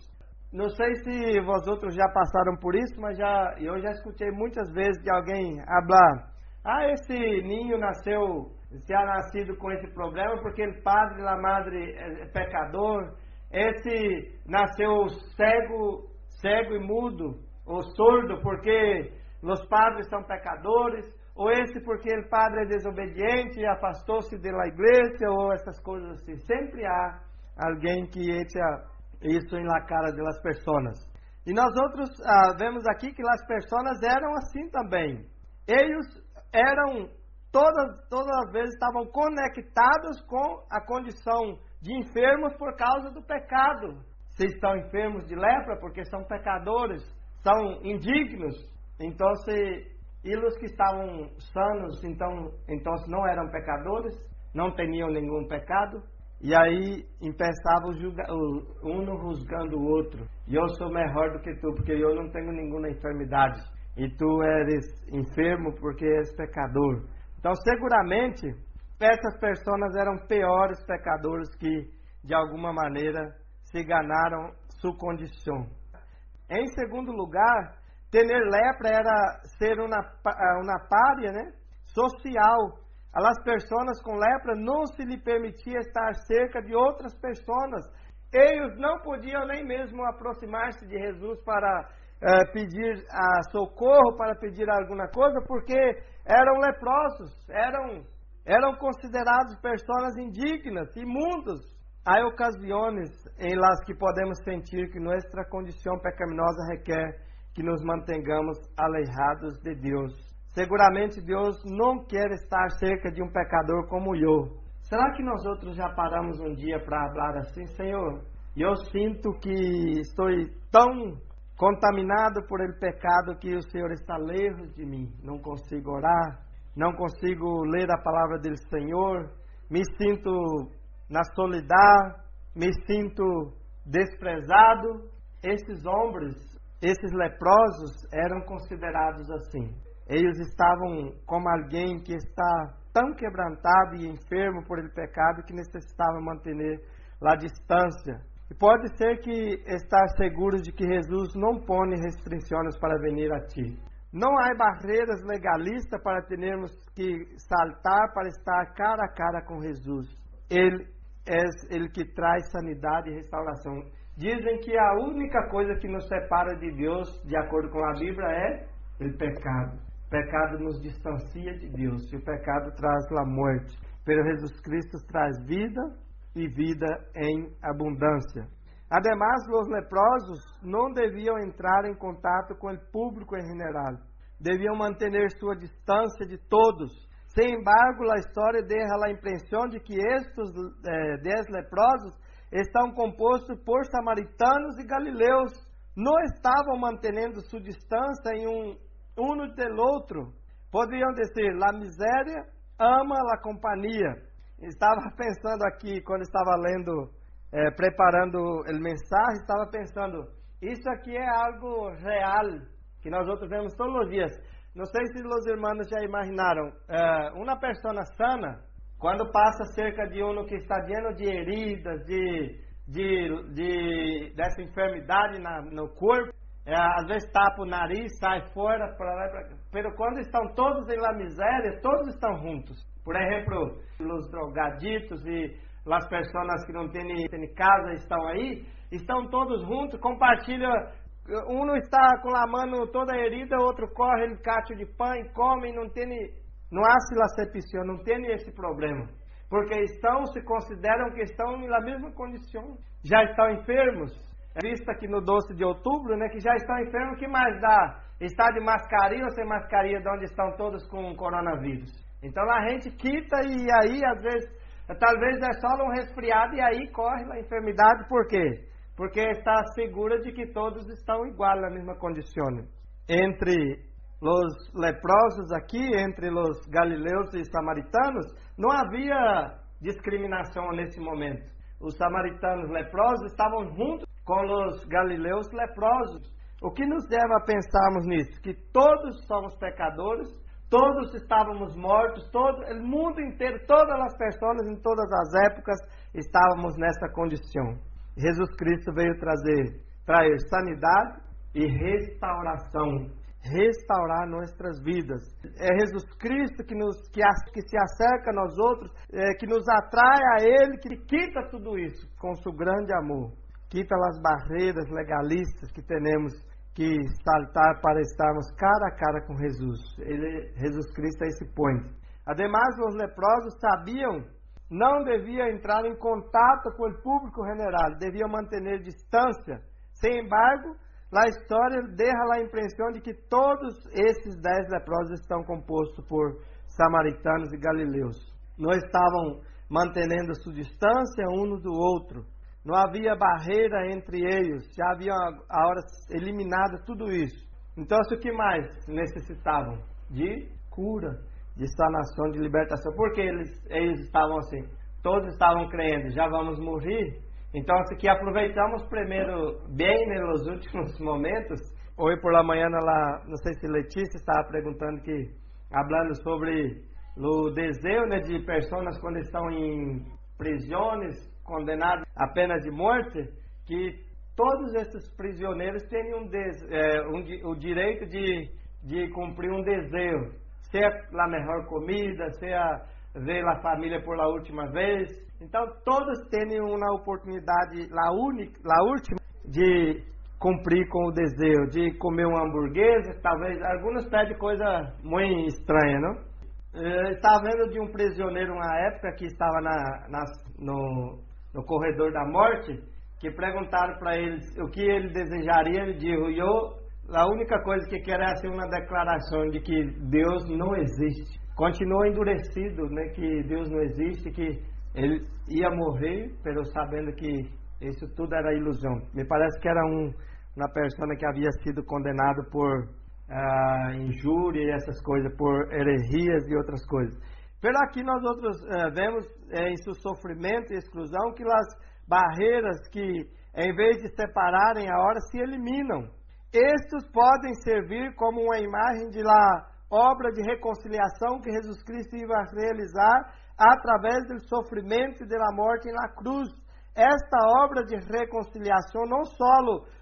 Não sei se vós outros já passaram por isso, mas já, eu já escutei muitas vezes de alguém falar: ah, esse ninho nasceu, se ha nascido com esse problema porque o padre e a madre é pecador. Esse nasceu cego, cego e mudo, ou surdo, porque os padres são pecadores. Ou esse porque o padre é desobediente e afastou-se da igreja, ou essas coisas assim. Sempre há alguém que echa isso em la cara das pessoas. E nós outros ah, vemos aqui que as pessoas eram assim também. Eles eram todas todas as vezes estavam conectados com a condição de enfermos por causa do pecado. Se estão enfermos de lepra porque são pecadores, são indignos. Então se e os que estavam sanos, então, então não eram pecadores, não tinham nenhum pecado, e aí começava o um rusgando o outro. E eu sou melhor do que tu, porque eu não tenho nenhuma enfermidade. E tu eres enfermo porque és pecador. Então, seguramente, essas pessoas eram piores pecadores que, de alguma maneira, se ganaram sua condição. Em segundo lugar, ter lepra era ser uma, uma párea né, social as pessoas com lepra não se lhe permitia estar cerca de outras pessoas. Eles não podiam nem mesmo aproximar-se de Jesus para eh, pedir a socorro, para pedir alguma coisa, porque eram leprosos, eram, eram considerados pessoas indignas, imundos. Há ocasiões em las que podemos sentir que nossa condição pecaminosa requer que nos mantengamos alejados de Deus. Seguramente Deus não quer estar cerca de um pecador como eu. Será que nós outros já paramos um dia para falar assim, Senhor? Eu sinto que estou tão contaminado por ele pecado que o Senhor está lejos de mim. Não consigo orar, não consigo ler a palavra do Senhor, me sinto na solidão, me sinto desprezado. Esses homens, esses leprosos eram considerados assim. Eles estavam como alguém que está tão quebrantado e enfermo por ele pecado que necessitava manter a distância. E pode ser que estar seguros de que Jesus não põe restrições para vir a ti. Não há barreiras legalistas para termos que saltar para estar cara a cara com Jesus. Ele é ele que traz sanidade e restauração. Dizem que a única coisa que nos separa de Deus, de acordo com a Bíblia, é o pecado pecado nos distancia de Deus e o pecado traz a morte. Pero Jesus Cristo traz vida e vida em abundância. Ademais, os leprosos não deviam entrar em contato com o público em geral. Deviam manter sua distância de todos. Sem embargo, a história deixa a impressão de que estes eh, dez leprosos estão compostos por samaritanos e galileus. Não estavam mantendo sua distância em um uno del outro. Poderiam dizer, la miséria ama la companhia. Estava pensando aqui, quando estava lendo, eh, preparando o mensagem, estava pensando, isso aqui é algo real, que nós outros vemos todos os dias. Não sei se os irmãos já imaginaram, eh, uma pessoa sana, quando passa cerca de um que está lleno de heridas, de, de, de dessa enfermidade na, no corpo, é, às vezes tapa o nariz, sai fora, para lá e para cá. Mas quando estão todos em la miséria, todos estão juntos. Por exemplo, os drogaditos e as pessoas que não têm, têm casa estão aí, estão todos juntos, compartilham. Um não está com a mão toda herida, outro corre ele cacho de pão e come, não tem, não há silacepção, não tem esse problema. Porque estão, se consideram que estão na mesma condição. Já estão enfermos, é vista aqui no 12 de outubro, né, que já estão enfermos, que mais dá? Está de mascarinha ou sem mascarinha de onde estão todos com coronavírus? Então a gente quita e aí, às vezes, talvez é só um resfriado e aí corre a enfermidade, por quê? Porque está segura de que todos estão igual na mesma condição. Entre os leprosos aqui, entre os galileus e samaritanos, não havia discriminação nesse momento. Os samaritanos leprosos estavam juntos com os galileus leprosos. O que nos leva a pensarmos nisso? Que todos somos pecadores, todos estávamos mortos, todo o mundo inteiro, todas as pessoas em todas as épocas estávamos nessa condição. Jesus Cristo veio trazer, trazer sanidade e restauração restaurar nossas vidas. É Jesus Cristo que, nos, que, que se acerca a nós outros, é, que nos atrai a Ele, que quita tudo isso com seu grande amor. Quita as barreiras legalistas que temos que saltar para estarmos cara a cara com Jesus. Ele, Jesus Cristo é esse ponto. Ademais, os leprosos sabiam não devia entrar em contato com o público general, devia manter distância. Sem embargo, a história deixa a impressão de que todos esses dez leprosos estão compostos por samaritanos e galileus. Não estavam mantendo sua distância um do outro. Não havia barreira entre eles. Já havia a hora eliminado tudo isso. Então, o que mais necessitavam? De cura, de sanação, de libertação. Porque eles, eles estavam assim? Todos estavam crendo, já vamos morrer. Então, aqui aproveitamos primeiro bem nos últimos momentos. Hoje por la manhã, ela, não sei se Letícia estava perguntando que, falando sobre o desejo né, de pessoas quando estão em prisões, condenadas a pena de morte, que todos esses prisioneiros têm um, é, um, o direito de, de cumprir um desejo, ser a melhor comida, ser ver a família por la última vez, então, todos têm uma oportunidade, a, única, a última, de cumprir com o desejo, de comer uma hamburguesa, talvez, alguns pedem coisa muito estranha, não? Eu estava vendo de um prisioneiro uma época que estava na, na no, no corredor da morte, que perguntaram para ele o que ele desejaria, ele disse, eu, a única coisa que quero é assim, uma declaração de que Deus não existe. Continua endurecido, né, que Deus não existe, que ele ia morrer, pero sabendo que isso tudo era ilusão. Me parece que era um, uma pessoa que havia sido condenado por ah, injúria e essas coisas, por heresias e outras coisas. Pelo aqui nós outros eh, vemos eh, em seu sofrimento e exclusão que as barreiras que, em vez de separarem a hora, se eliminam. Estes podem servir como uma imagem de la obra de reconciliação que Jesus Cristo ia realizar através do sofrimento e da morte na cruz. Esta obra de reconciliação não só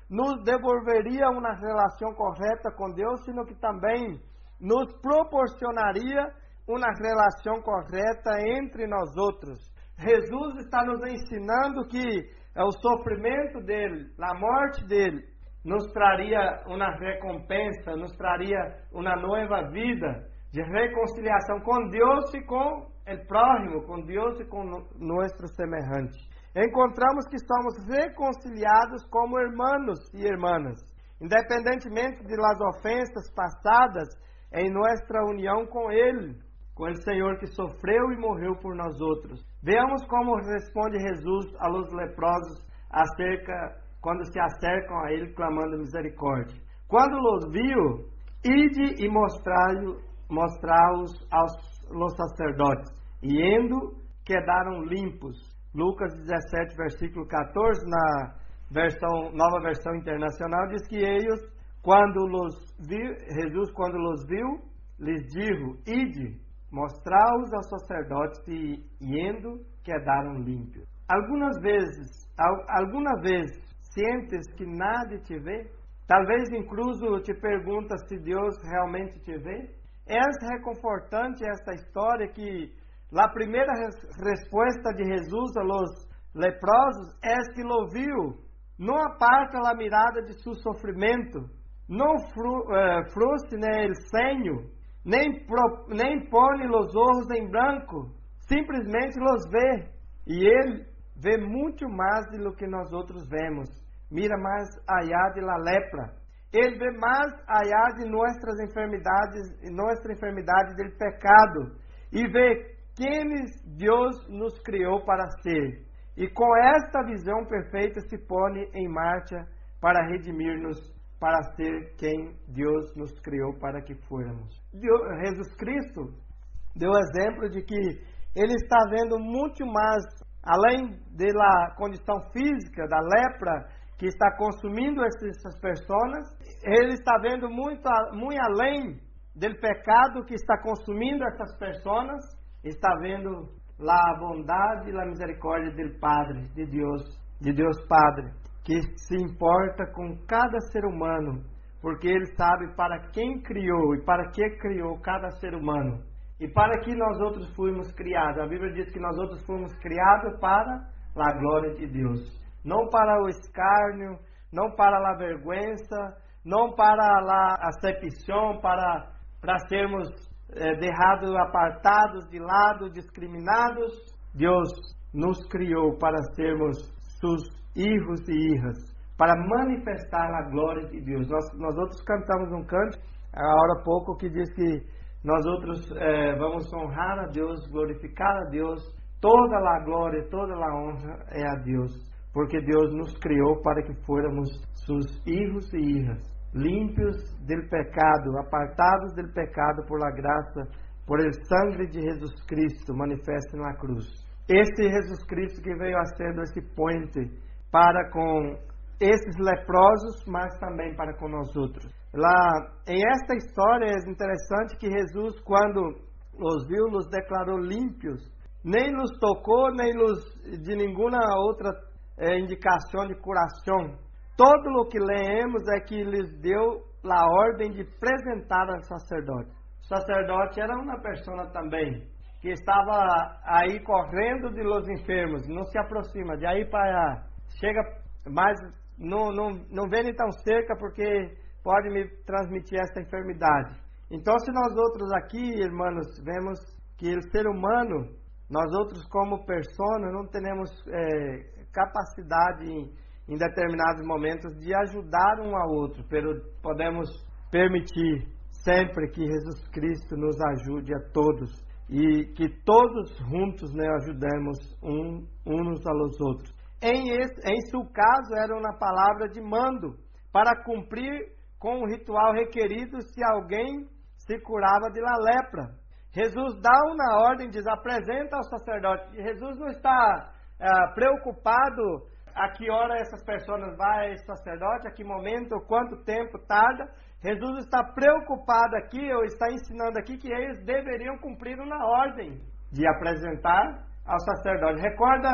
nos devolveria uma relação correta com Deus, sino que também nos proporcionaria uma relação correta entre nós outros. Jesus está nos ensinando que o sofrimento dele, a morte dele, nos traria uma recompensa, nos traria uma nova vida de reconciliação com Deus e com o próximo, com Deus e com nosso semelhante. Encontramos que somos reconciliados como irmãos e irmãs, independentemente de las ofensas passadas em nossa união com Ele, com o Senhor que sofreu e morreu por nós outros. Veamos como responde Jesus a los leprosos acerca quando se acercam a Ele clamando misericórdia. Quando los viu, ide e mostrar-os aos sacerdotes. E indo, quedaram limpos. Lucas 17, versículo 14, na versão, nova versão internacional, diz que eles, quando los viu, Jesus, quando los viu, lhes dijo: Ide, mostrar-os aos sacerdotes, e indo, quedaram limpos. Algumas vezes, alguma vez, sentes que nada te vê? Talvez incluso te pergunta se Deus realmente te vê? É reconfortante esta história que a primeira resposta de Jesus a los leprosos é que lo viu, não aparta a mirada de seu sofrimento, não fru, eh, frustre né, el senho, nem, nem põe os olhos em branco, simplesmente los vê. E ele vê muito mais do que nós outros vemos. Mira mais allá de la lepra. Ele vê mais allá de nossas enfermidades, nossa enfermidade do pecado, e vê quem Deus nos criou para ser. E com esta visão perfeita se põe em marcha para redimir-nos, para ser quem Deus nos criou para que fôramos. Jesus Cristo deu exemplo de que ele está vendo muito mais, além da condição física, da lepra, que está consumindo essas pessoas, ele está vendo muito, muito além do pecado que está consumindo essas pessoas, está vendo a bondade e a misericórdia do Padre, de Deus, de Deus Padre, que se importa com cada ser humano, porque ele sabe para quem criou e para que criou cada ser humano. E para que nós outros fomos criados. A Bíblia diz que nós outros fomos criados para a glória de Deus não para o escárnio, não para a vergonha, não para a acepção, para, para sermos é, derrados, apartados de lado, discriminados. Deus nos criou para sermos seus filhos e irras, para manifestar a glória de Deus. Nós, nós outros cantamos um canto, agora há pouco, que diz que nós outros é, vamos honrar a Deus, glorificar a Deus, toda a glória, toda a honra é a Deus porque Deus nos criou para que fôramos seus filhos e irras, limpios do pecado, apartados do pecado por la graça, por el sangue de Jesus Cristo manifesto na cruz. Este Jesus Cristo que veio a esse ponte para com esses leprosos, mas também para com nós outros. Lá, em esta história é interessante que Jesus, quando os viu, os declarou límpios, nem nos tocou, nem nos de nenhuma outra é, indicação de curação. Todo o que leemos é que lhes deu a ordem de apresentar ao sacerdote. O sacerdote era uma pessoa também que estava aí correndo de los enfermos, não se aproxima, de aí para chega mais, não, não, não vem tão cerca porque pode me transmitir essa enfermidade. Então, se nós outros aqui, irmãos, vemos que o ser humano, nós outros como persona, não temos é, capacidade em, em determinados momentos de ajudar um ao outro, podemos permitir sempre que Jesus Cristo nos ajude a todos e que todos juntos né, ajudemos um, uns aos outros. Em, esse, em seu caso, era uma palavra de mando para cumprir com o ritual requerido se alguém se curava de la lepra. Jesus dá uma ordem, diz: apresenta ao sacerdote. Jesus não está é, preocupado a que hora essas pessoas esse sacerdote, a que momento, quanto tempo tarda. Jesus está preocupado aqui, ou está ensinando aqui, que eles deveriam cumprir uma ordem de apresentar ao sacerdote. Recorda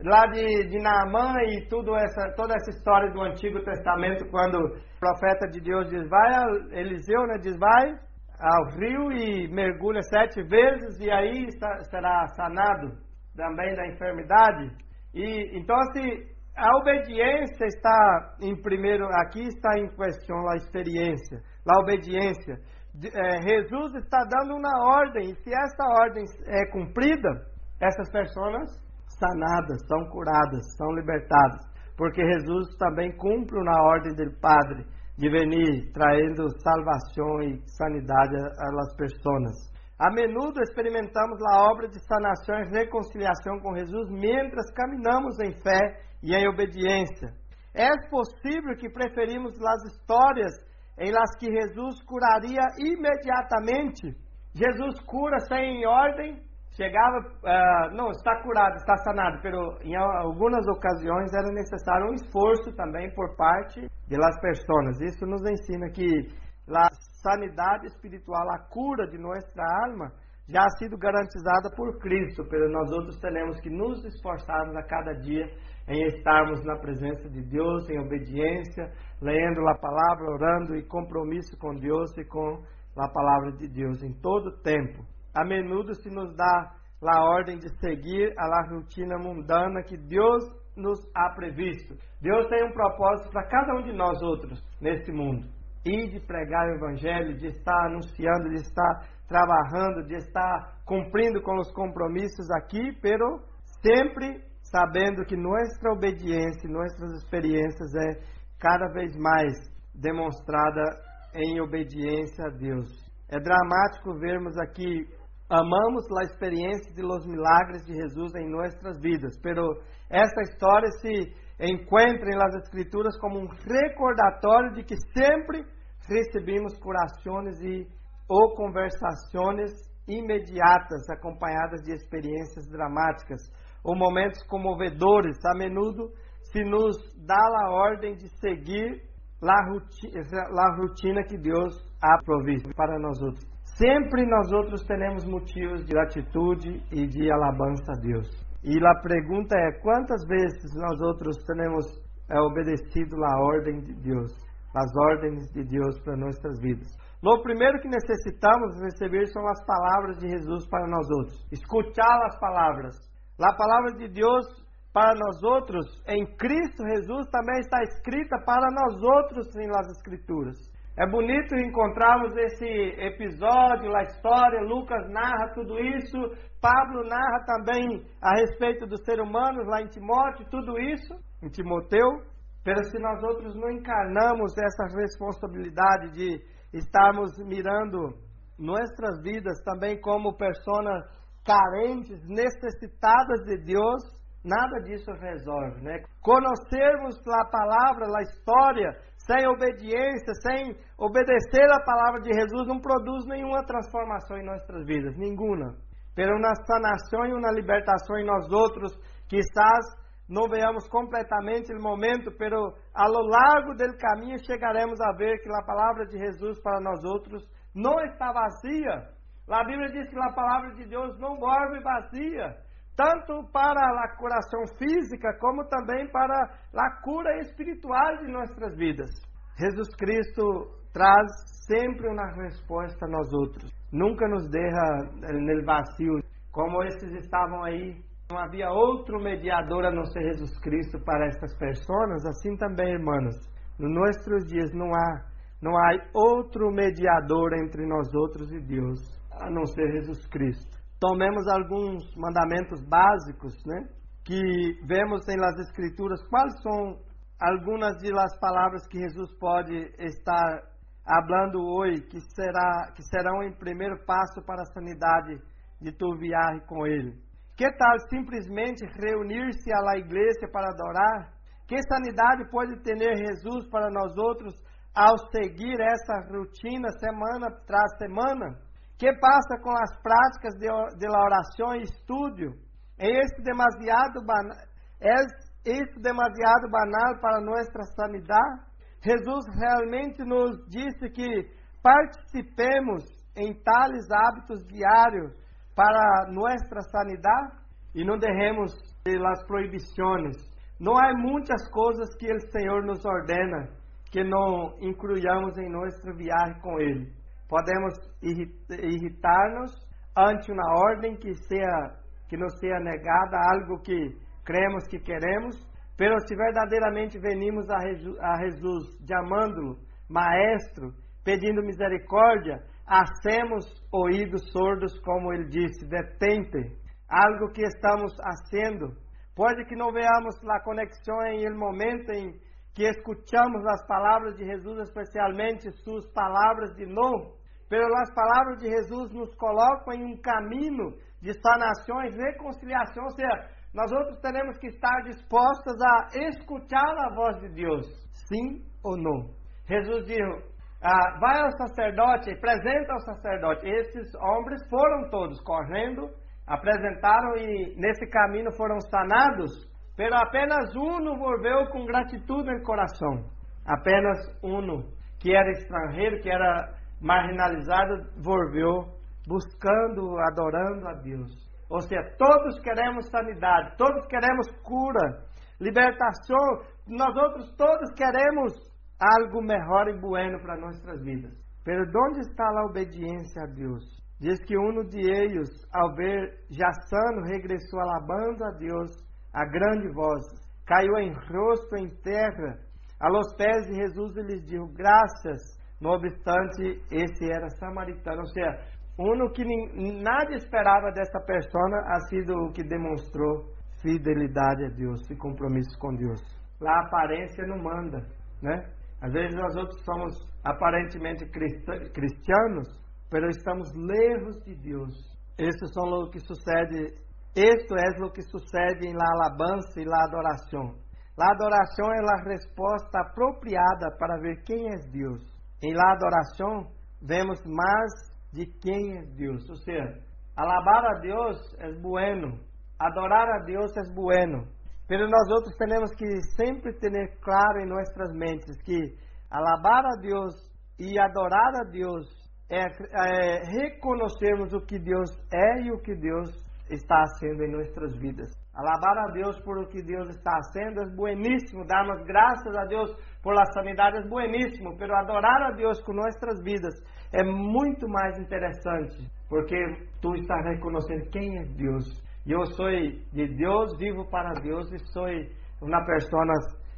lá de, de Naamã e tudo essa, toda essa história do Antigo Testamento, quando o profeta de Deus diz, vai, Eliseu né, diz, vai ao rio e mergulha sete vezes e aí está, será sanado também da enfermidade. E então assim, a obediência está em primeiro, aqui está em questão a experiência, a obediência. É, Jesus está dando uma ordem, e se essa ordem é cumprida, essas pessoas sanadas, são curadas, são libertadas, porque Jesus também cumpre na ordem do Padre de venir trazendo salvação e sanidade às pessoas. A menudo experimentamos a obra de sanação e reconciliação com Jesus mientras caminhamos em fé e em obediência. É possível que preferimos as histórias em las que Jesus curaria imediatamente. Jesus cura sem ordem, chegava, uh, não, está curado, está sanado, mas em algumas ocasiões era necessário um esforço também por parte das pessoas. Isso nos ensina que a sanidade espiritual, a cura de nossa alma, já ha sido garantizada por Cristo, pero nós outros temos que nos esforçarmos a cada dia em estarmos na presença de Deus, em obediência, lendo a palavra, orando e compromisso com Deus e com a palavra de Deus em todo tempo. A menudo se nos dá a ordem de seguir a rotina mundana que Deus nos ha previsto. Deus tem um propósito para cada um de nós outros neste mundo e de pregar o Evangelho, de estar anunciando, de estar trabalhando, de estar cumprindo com os compromissos aqui, pero sempre sabendo que nossa obediência, nossas experiências é cada vez mais demonstrada em obediência a Deus. É dramático vermos aqui, amamos a experiência de los milagres de Jesus em nossas vidas, pero esta história se encontra nas Escrituras como um recordatório de que sempre recebemos curações e ou conversações imediatas acompanhadas de experiências dramáticas ou momentos comovedores, a menudo se nos dá a ordem de seguir a rotina, a rotina que Deus ha provisto para nós outros. Sempre nós outros temos motivos de gratitude e de alabança a Deus. E a pergunta é: quantas vezes nós outros temos é, obedecido a ordem de Deus, as ordens de Deus para nossas vidas? O primeiro que necessitamos receber são as palavras de Jesus para nós outros. Escutar as palavras. A palavra de Deus para nós outros em Cristo Jesus também está escrita para nós outros las Escrituras. É bonito encontrarmos esse episódio, a história, Lucas narra tudo isso, Pablo narra também a respeito dos seres humanos lá em Timóteo, tudo isso, em Timoteu. Pero se nós outros não encarnamos essa responsabilidade de estarmos mirando nossas vidas também como pessoas carentes, necessitadas de Deus, nada disso resolve, né? Conhecermos a palavra, a história, sem obediência, sem obedecer a palavra de Jesus, não produz nenhuma transformação em nossas vidas, nenhuma. Pero uma sanação e uma libertação em nós outros, quizás não veamos completamente o momento, pero a lo largo do caminho chegaremos a ver que a palavra de Jesus para nós outros não está vazia. A Bíblia diz que a palavra de Deus não morre vazia tanto para a curação física, como também para a cura espiritual de nossas vidas. Jesus Cristo traz sempre uma resposta a nós outros. Nunca nos deixa no vazio, como esses estavam aí. Não havia outro mediador a não ser Jesus Cristo para essas pessoas. Assim também, irmãos, nos nossos dias não há não há outro mediador entre nós outros e Deus, a não ser Jesus Cristo tomemos alguns mandamentos básicos, né? Que vemos em las escrituras quais são algumas de las palavras que Jesus pode estar falando hoje que será que serão em primeiro passo para a sanidade de tu viagem com ele. Que tal simplesmente reunir-se à igreja para adorar? Que sanidade pode ter Jesus para nós outros ao seguir essa rotina semana tras semana? Que passa com as práticas de, de oração e estudo? É isso demasiado banal, é isso demasiado banal para nossa sanidade? Jesus realmente nos disse que participemos em tales hábitos diários para nossa sanidade e não derremos pelas proibições. Não há muitas coisas que o Senhor nos ordena que não incluamos em nossa viagem com Ele. Podemos irritar-nos ante uma ordem que seja que nos seja negada algo que cremos que queremos, pero se verdadeiramente venimos a Jesus, chamando-lo maestro, pedindo misericórdia, hacemos ouvidos sordos, como ele disse, detente, algo que estamos fazendo. Pode que não veamos a conexão em el momento em que escutamos as palavras de Jesus, especialmente suas palavras de novo, pelas palavras de Jesus, nos colocam em um caminho de sanação e reconciliação, ou seja, nós outros teremos que estar dispostos a escutar a voz de Deus, sim ou não. Jesus disse: ah, vai ao sacerdote, apresenta ao sacerdote. Esses homens foram todos correndo, apresentaram e nesse caminho foram sanados, pero apenas um volveu com gratitude no coração. Apenas um, que era estrangeiro, que era marginalizado volveu buscando, adorando a Deus. Ou seja, todos queremos sanidade, todos queremos cura, libertação, nós outros todos queremos algo melhor e bueno para nossas vidas. Pero onde está a obediência a Deus? Diz que um de eles, ao ver já sano, regressou alabando a Deus a grande voz, caiu em rosto em terra, a los pés de Jesus e lhes disse: Graças no obstante, esse era samaritano, ou seja, um que nada esperava dessa pessoa, ha sido o que demonstrou fidelidade a Deus e compromisso com Deus. Lá a aparência não manda, né? Às vezes nós outros somos aparentemente cristianos, mas estamos lejos de Deus. Isso é o que sucede, isto é o que sucede em la alabança e la adoração. La adoração é a resposta apropriada para ver quem é Deus. Em la adoração, vemos mais de quem é Deus. Ou seja, alabar a Deus é bueno, adorar a Deus é bueno, Pero nós outros temos que sempre ter claro em nossas mentes que alabar a Deus e adorar a Deus é, é reconhecermos o que Deus é e o que Deus está fazendo em nossas vidas. Alabar a Deus por o que Deus está fazendo é bueníssimo, darmos graças a Deus por la sanidade é bueníssimo, pero adorar a Deus com nossas vidas é muito mais interessante, porque tu estás reconhecendo quem é Deus. Eu sou de Deus, vivo para Deus e sou uma pessoa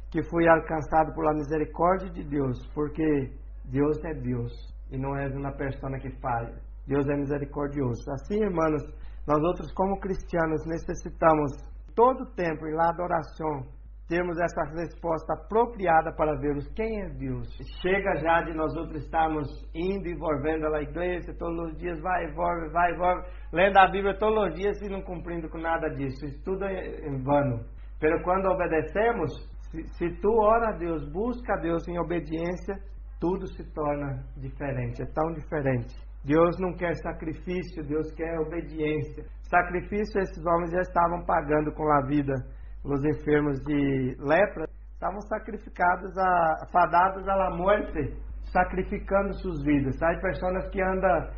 que fui alcançado por la misericórdia de Deus, porque Deus é Deus e não é uma pessoa que falha. Deus é misericordioso. Assim, irmãos, nós outros como cristianos necessitamos todo o tempo em la adoração termos essa resposta apropriada para vermos quem é Deus. Chega já de nós outros estarmos indo e volvendo à igreja todos os dias, vai e volve, vai e volve, lendo a Bíblia todos os dias e não cumprindo com nada disso. Isso tudo é em vano. Pero quando obedecemos, se, se tu ora a Deus, busca a Deus em obediência, tudo se torna diferente, é tão diferente. Deus não quer sacrifício, Deus quer obediência. Sacrifício esses homens já estavam pagando com a vida. Os enfermos de lepra estavam sacrificados, a, fadados à morte, sacrificando suas vidas. Há pessoas que andam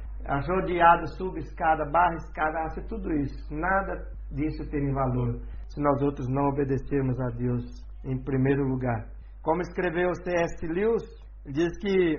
rodeadas, sub escada, barra escada, hace tudo isso. Nada disso tem valor se nós outros não obedecermos a Deus em primeiro lugar. Como escreveu C.S. Lewis, diz que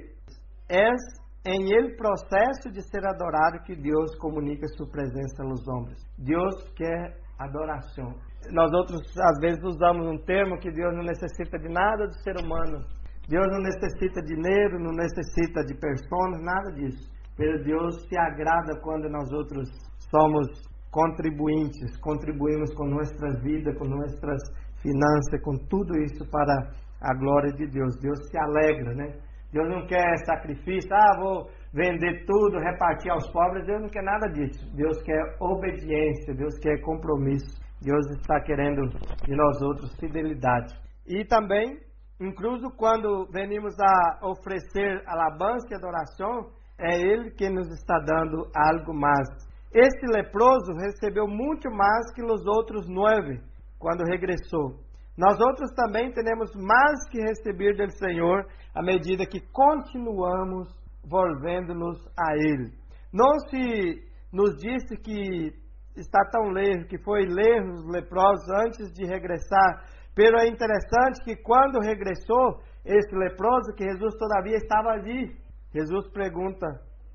és em ele processo de ser adorado que Deus comunica sua presença nos homens. Deus quer adoração. Nós outros às vezes usamos um termo que Deus não necessita de nada do ser humano. Deus não necessita de dinheiro, não necessita de pessoas, nada disso. Mas Deus se agrada quando nós outros somos contribuintes, contribuímos com nossas vidas, com nossas finanças, com tudo isso para a glória de Deus. Deus se alegra, né? Deus não quer sacrifício, ah, vou vender tudo, repartir aos pobres. Deus não quer nada disso. Deus quer obediência, Deus quer compromisso. Deus está querendo de nós outros fidelidade. E também, incluso quando venimos a oferecer alabança e adoração, é Ele que nos está dando algo mais. Este leproso recebeu muito mais que os outros nove quando regressou. Nós outros também temos mais que receber do Senhor à medida que continuamos volvendo-nos a Ele. Não se nos disse que está tão ler, que foi ler os leprosos antes de regressar, pero é interessante que quando regressou, esse leproso, que Jesus todavia estava ali, Jesus pergunta,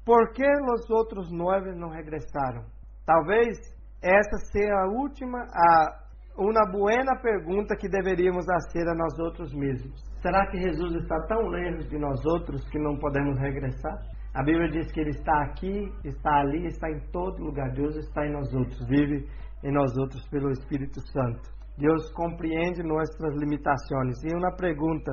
por que os outros nove não regressaram? Talvez essa seja a última, a uma buena pergunta que deveríamos fazer a nós outros mesmos. Será que Jesus está tão longe de nós outros que não podemos regressar? A Bíblia diz que Ele está aqui, está ali, está em todo lugar. Deus está em nós outros, vive em nós outros pelo Espírito Santo. Deus compreende nossas limitações. E uma pergunta: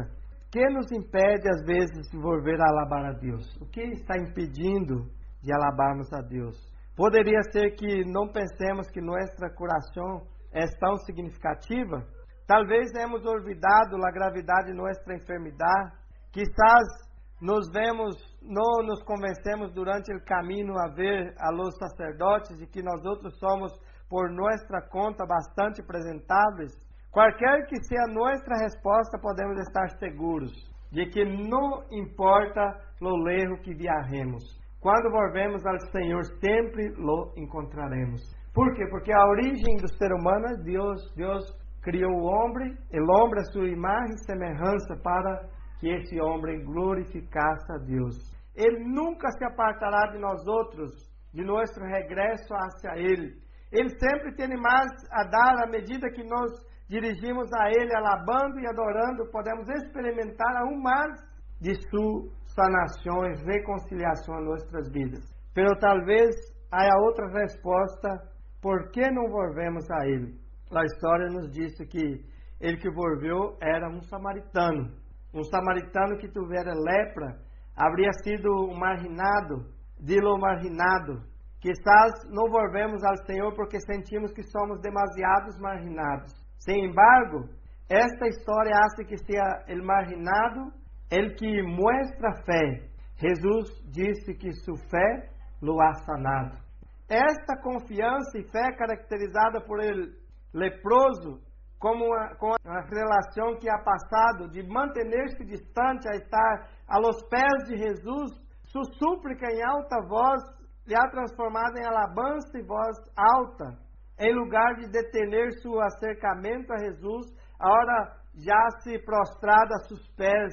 que nos impede às vezes de volver a alabar a Deus? O que está impedindo de alabarmos a Deus? Poderia ser que não pensemos que nossa coração é tão significativa, talvez hemos olvidado a gravidade de nossa enfermidade, quizás nos vemos, não nos convencemos durante o caminho a ver a los sacerdotes de que nós outros somos por nossa conta bastante apresentáveis. Qualquer que seja nossa resposta, podemos estar seguros de que não importa o erro que viajemos. Quando volvemos ao Senhor, sempre lo encontraremos. Por quê? Porque a origem do ser humano é Deus. Deus criou o homem, o homem a sua imagem e semelhança para que esse homem glorificasse a Deus. Ele nunca se apartará de nós outros, de nosso regresso hacia Ele. Ele sempre tem mais a dar à medida que nós dirigimos a Ele, alabando e adorando, podemos experimentar aún mais de sua sanação e reconciliação em nossas vidas. Pero talvez há outra resposta por que não volvemos a ele? A história nos disse que ele que volveu era um samaritano. Um samaritano que tivera lepra, haveria sido um marginado, dilo marginado. Quizás não volvemos ao Senhor porque sentimos que somos demasiados marginados. Sem embargo, esta história hace que seja o marginado el que muestra fé. Jesus disse que sua fé lo ha sanado. Esta confiança e fé caracterizada por ele leproso como a, com a relação que ha passado de manter-se distante a estar a los pés de Jesus, sua súplica em alta voz lhe ha transformado em alabança e voz alta. Em lugar de detener seu acercamento a Jesus, agora já se prostrada a seus pés.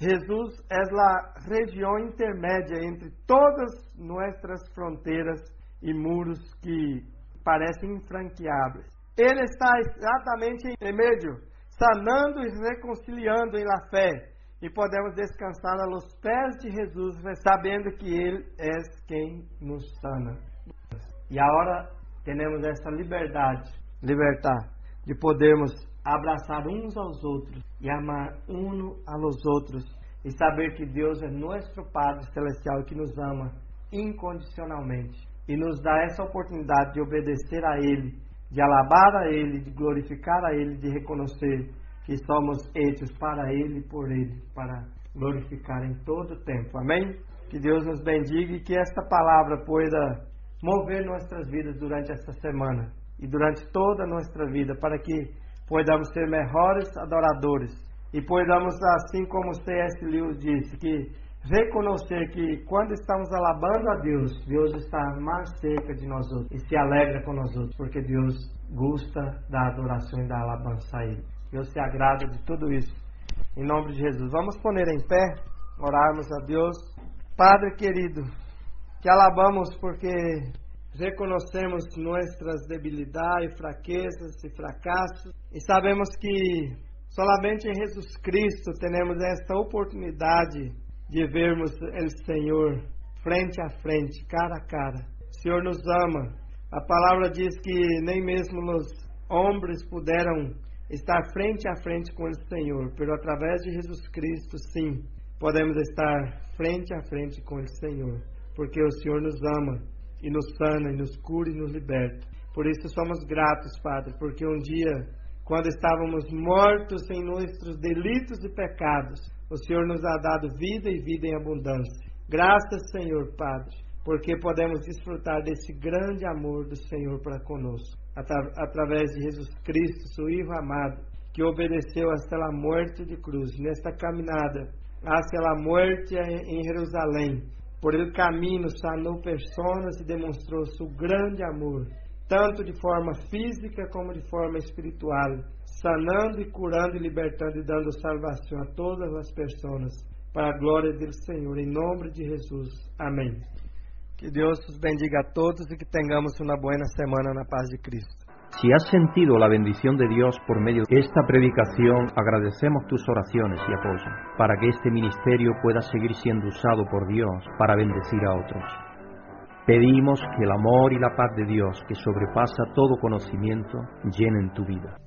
Jesus é a região intermédia entre todas nossas fronteiras e muros que parecem infranqueáveis. Ele está exatamente em meio, sanando e reconciliando em la fé. E podemos descansar aos pés de Jesus, sabendo que Ele é quem nos sana. E agora temos essa liberdade, libertar, de podermos abraçar uns aos outros e amar um aos outros e saber que Deus é nosso Padre Celestial que nos ama incondicionalmente e nos dá essa oportunidade de obedecer a Ele, de alabar a Ele, de glorificar a Ele, de reconhecer que somos hechos para Ele e por Ele, para glorificar em todo o tempo. Amém? Que Deus nos bendiga e que esta palavra pueda mover nossas vidas durante esta semana e durante toda a nossa vida, para que podamos ser melhores adoradores e podamos, assim como C.S. Lewis disse, que reconhecer que quando estamos alabando a Deus, Deus está mais cerca de nós outros e se alegra com nós outros, porque Deus gosta da adoração e da alabança a Ele. Deus se agrada de tudo isso. Em nome de Jesus. Vamos poner em pé, orarmos a Deus. Padre querido, que alabamos porque reconhecemos nossas debilidades, fraquezas e fracassos e sabemos que somente em Jesus Cristo temos esta oportunidade de vermos o Senhor frente a frente, cara a cara. O Senhor nos ama. A palavra diz que nem mesmo os homens puderam estar frente a frente com o Senhor, pero através de Jesus Cristo, sim, podemos estar frente a frente com o Senhor, porque o Senhor nos ama e nos sana, e nos cura e nos liberta. Por isso somos gratos, Padre, porque um dia, quando estávamos mortos em nossos delitos e pecados, o Senhor nos ha dado vida e vida em abundância. Graças, Senhor Padre, porque podemos desfrutar desse grande amor do Senhor para conosco, através de Jesus Cristo, seu Filho amado, que obedeceu até a morte de cruz. Nesta caminhada hacia a morte em Jerusalém, por el caminho sanou pessoas e demonstrou seu grande amor, tanto de forma física como de forma espiritual sanando e curando e libertando e dando salvação a todas as pessoas, para a glória do Senhor, em nome de Jesus. Amém. Que Deus os bendiga a todos e que tenhamos uma boa semana na paz de Cristo. Si has sentido la bendición de Dios por medio de esta predicación, agradecemos tus oraciones y apoyo para que este ministerio pueda seguir siendo usado por Dios para bendecir a otros. Pedimos que el amor y la paz de Dios, que sobrepasa todo conocimiento, llenen tu vida.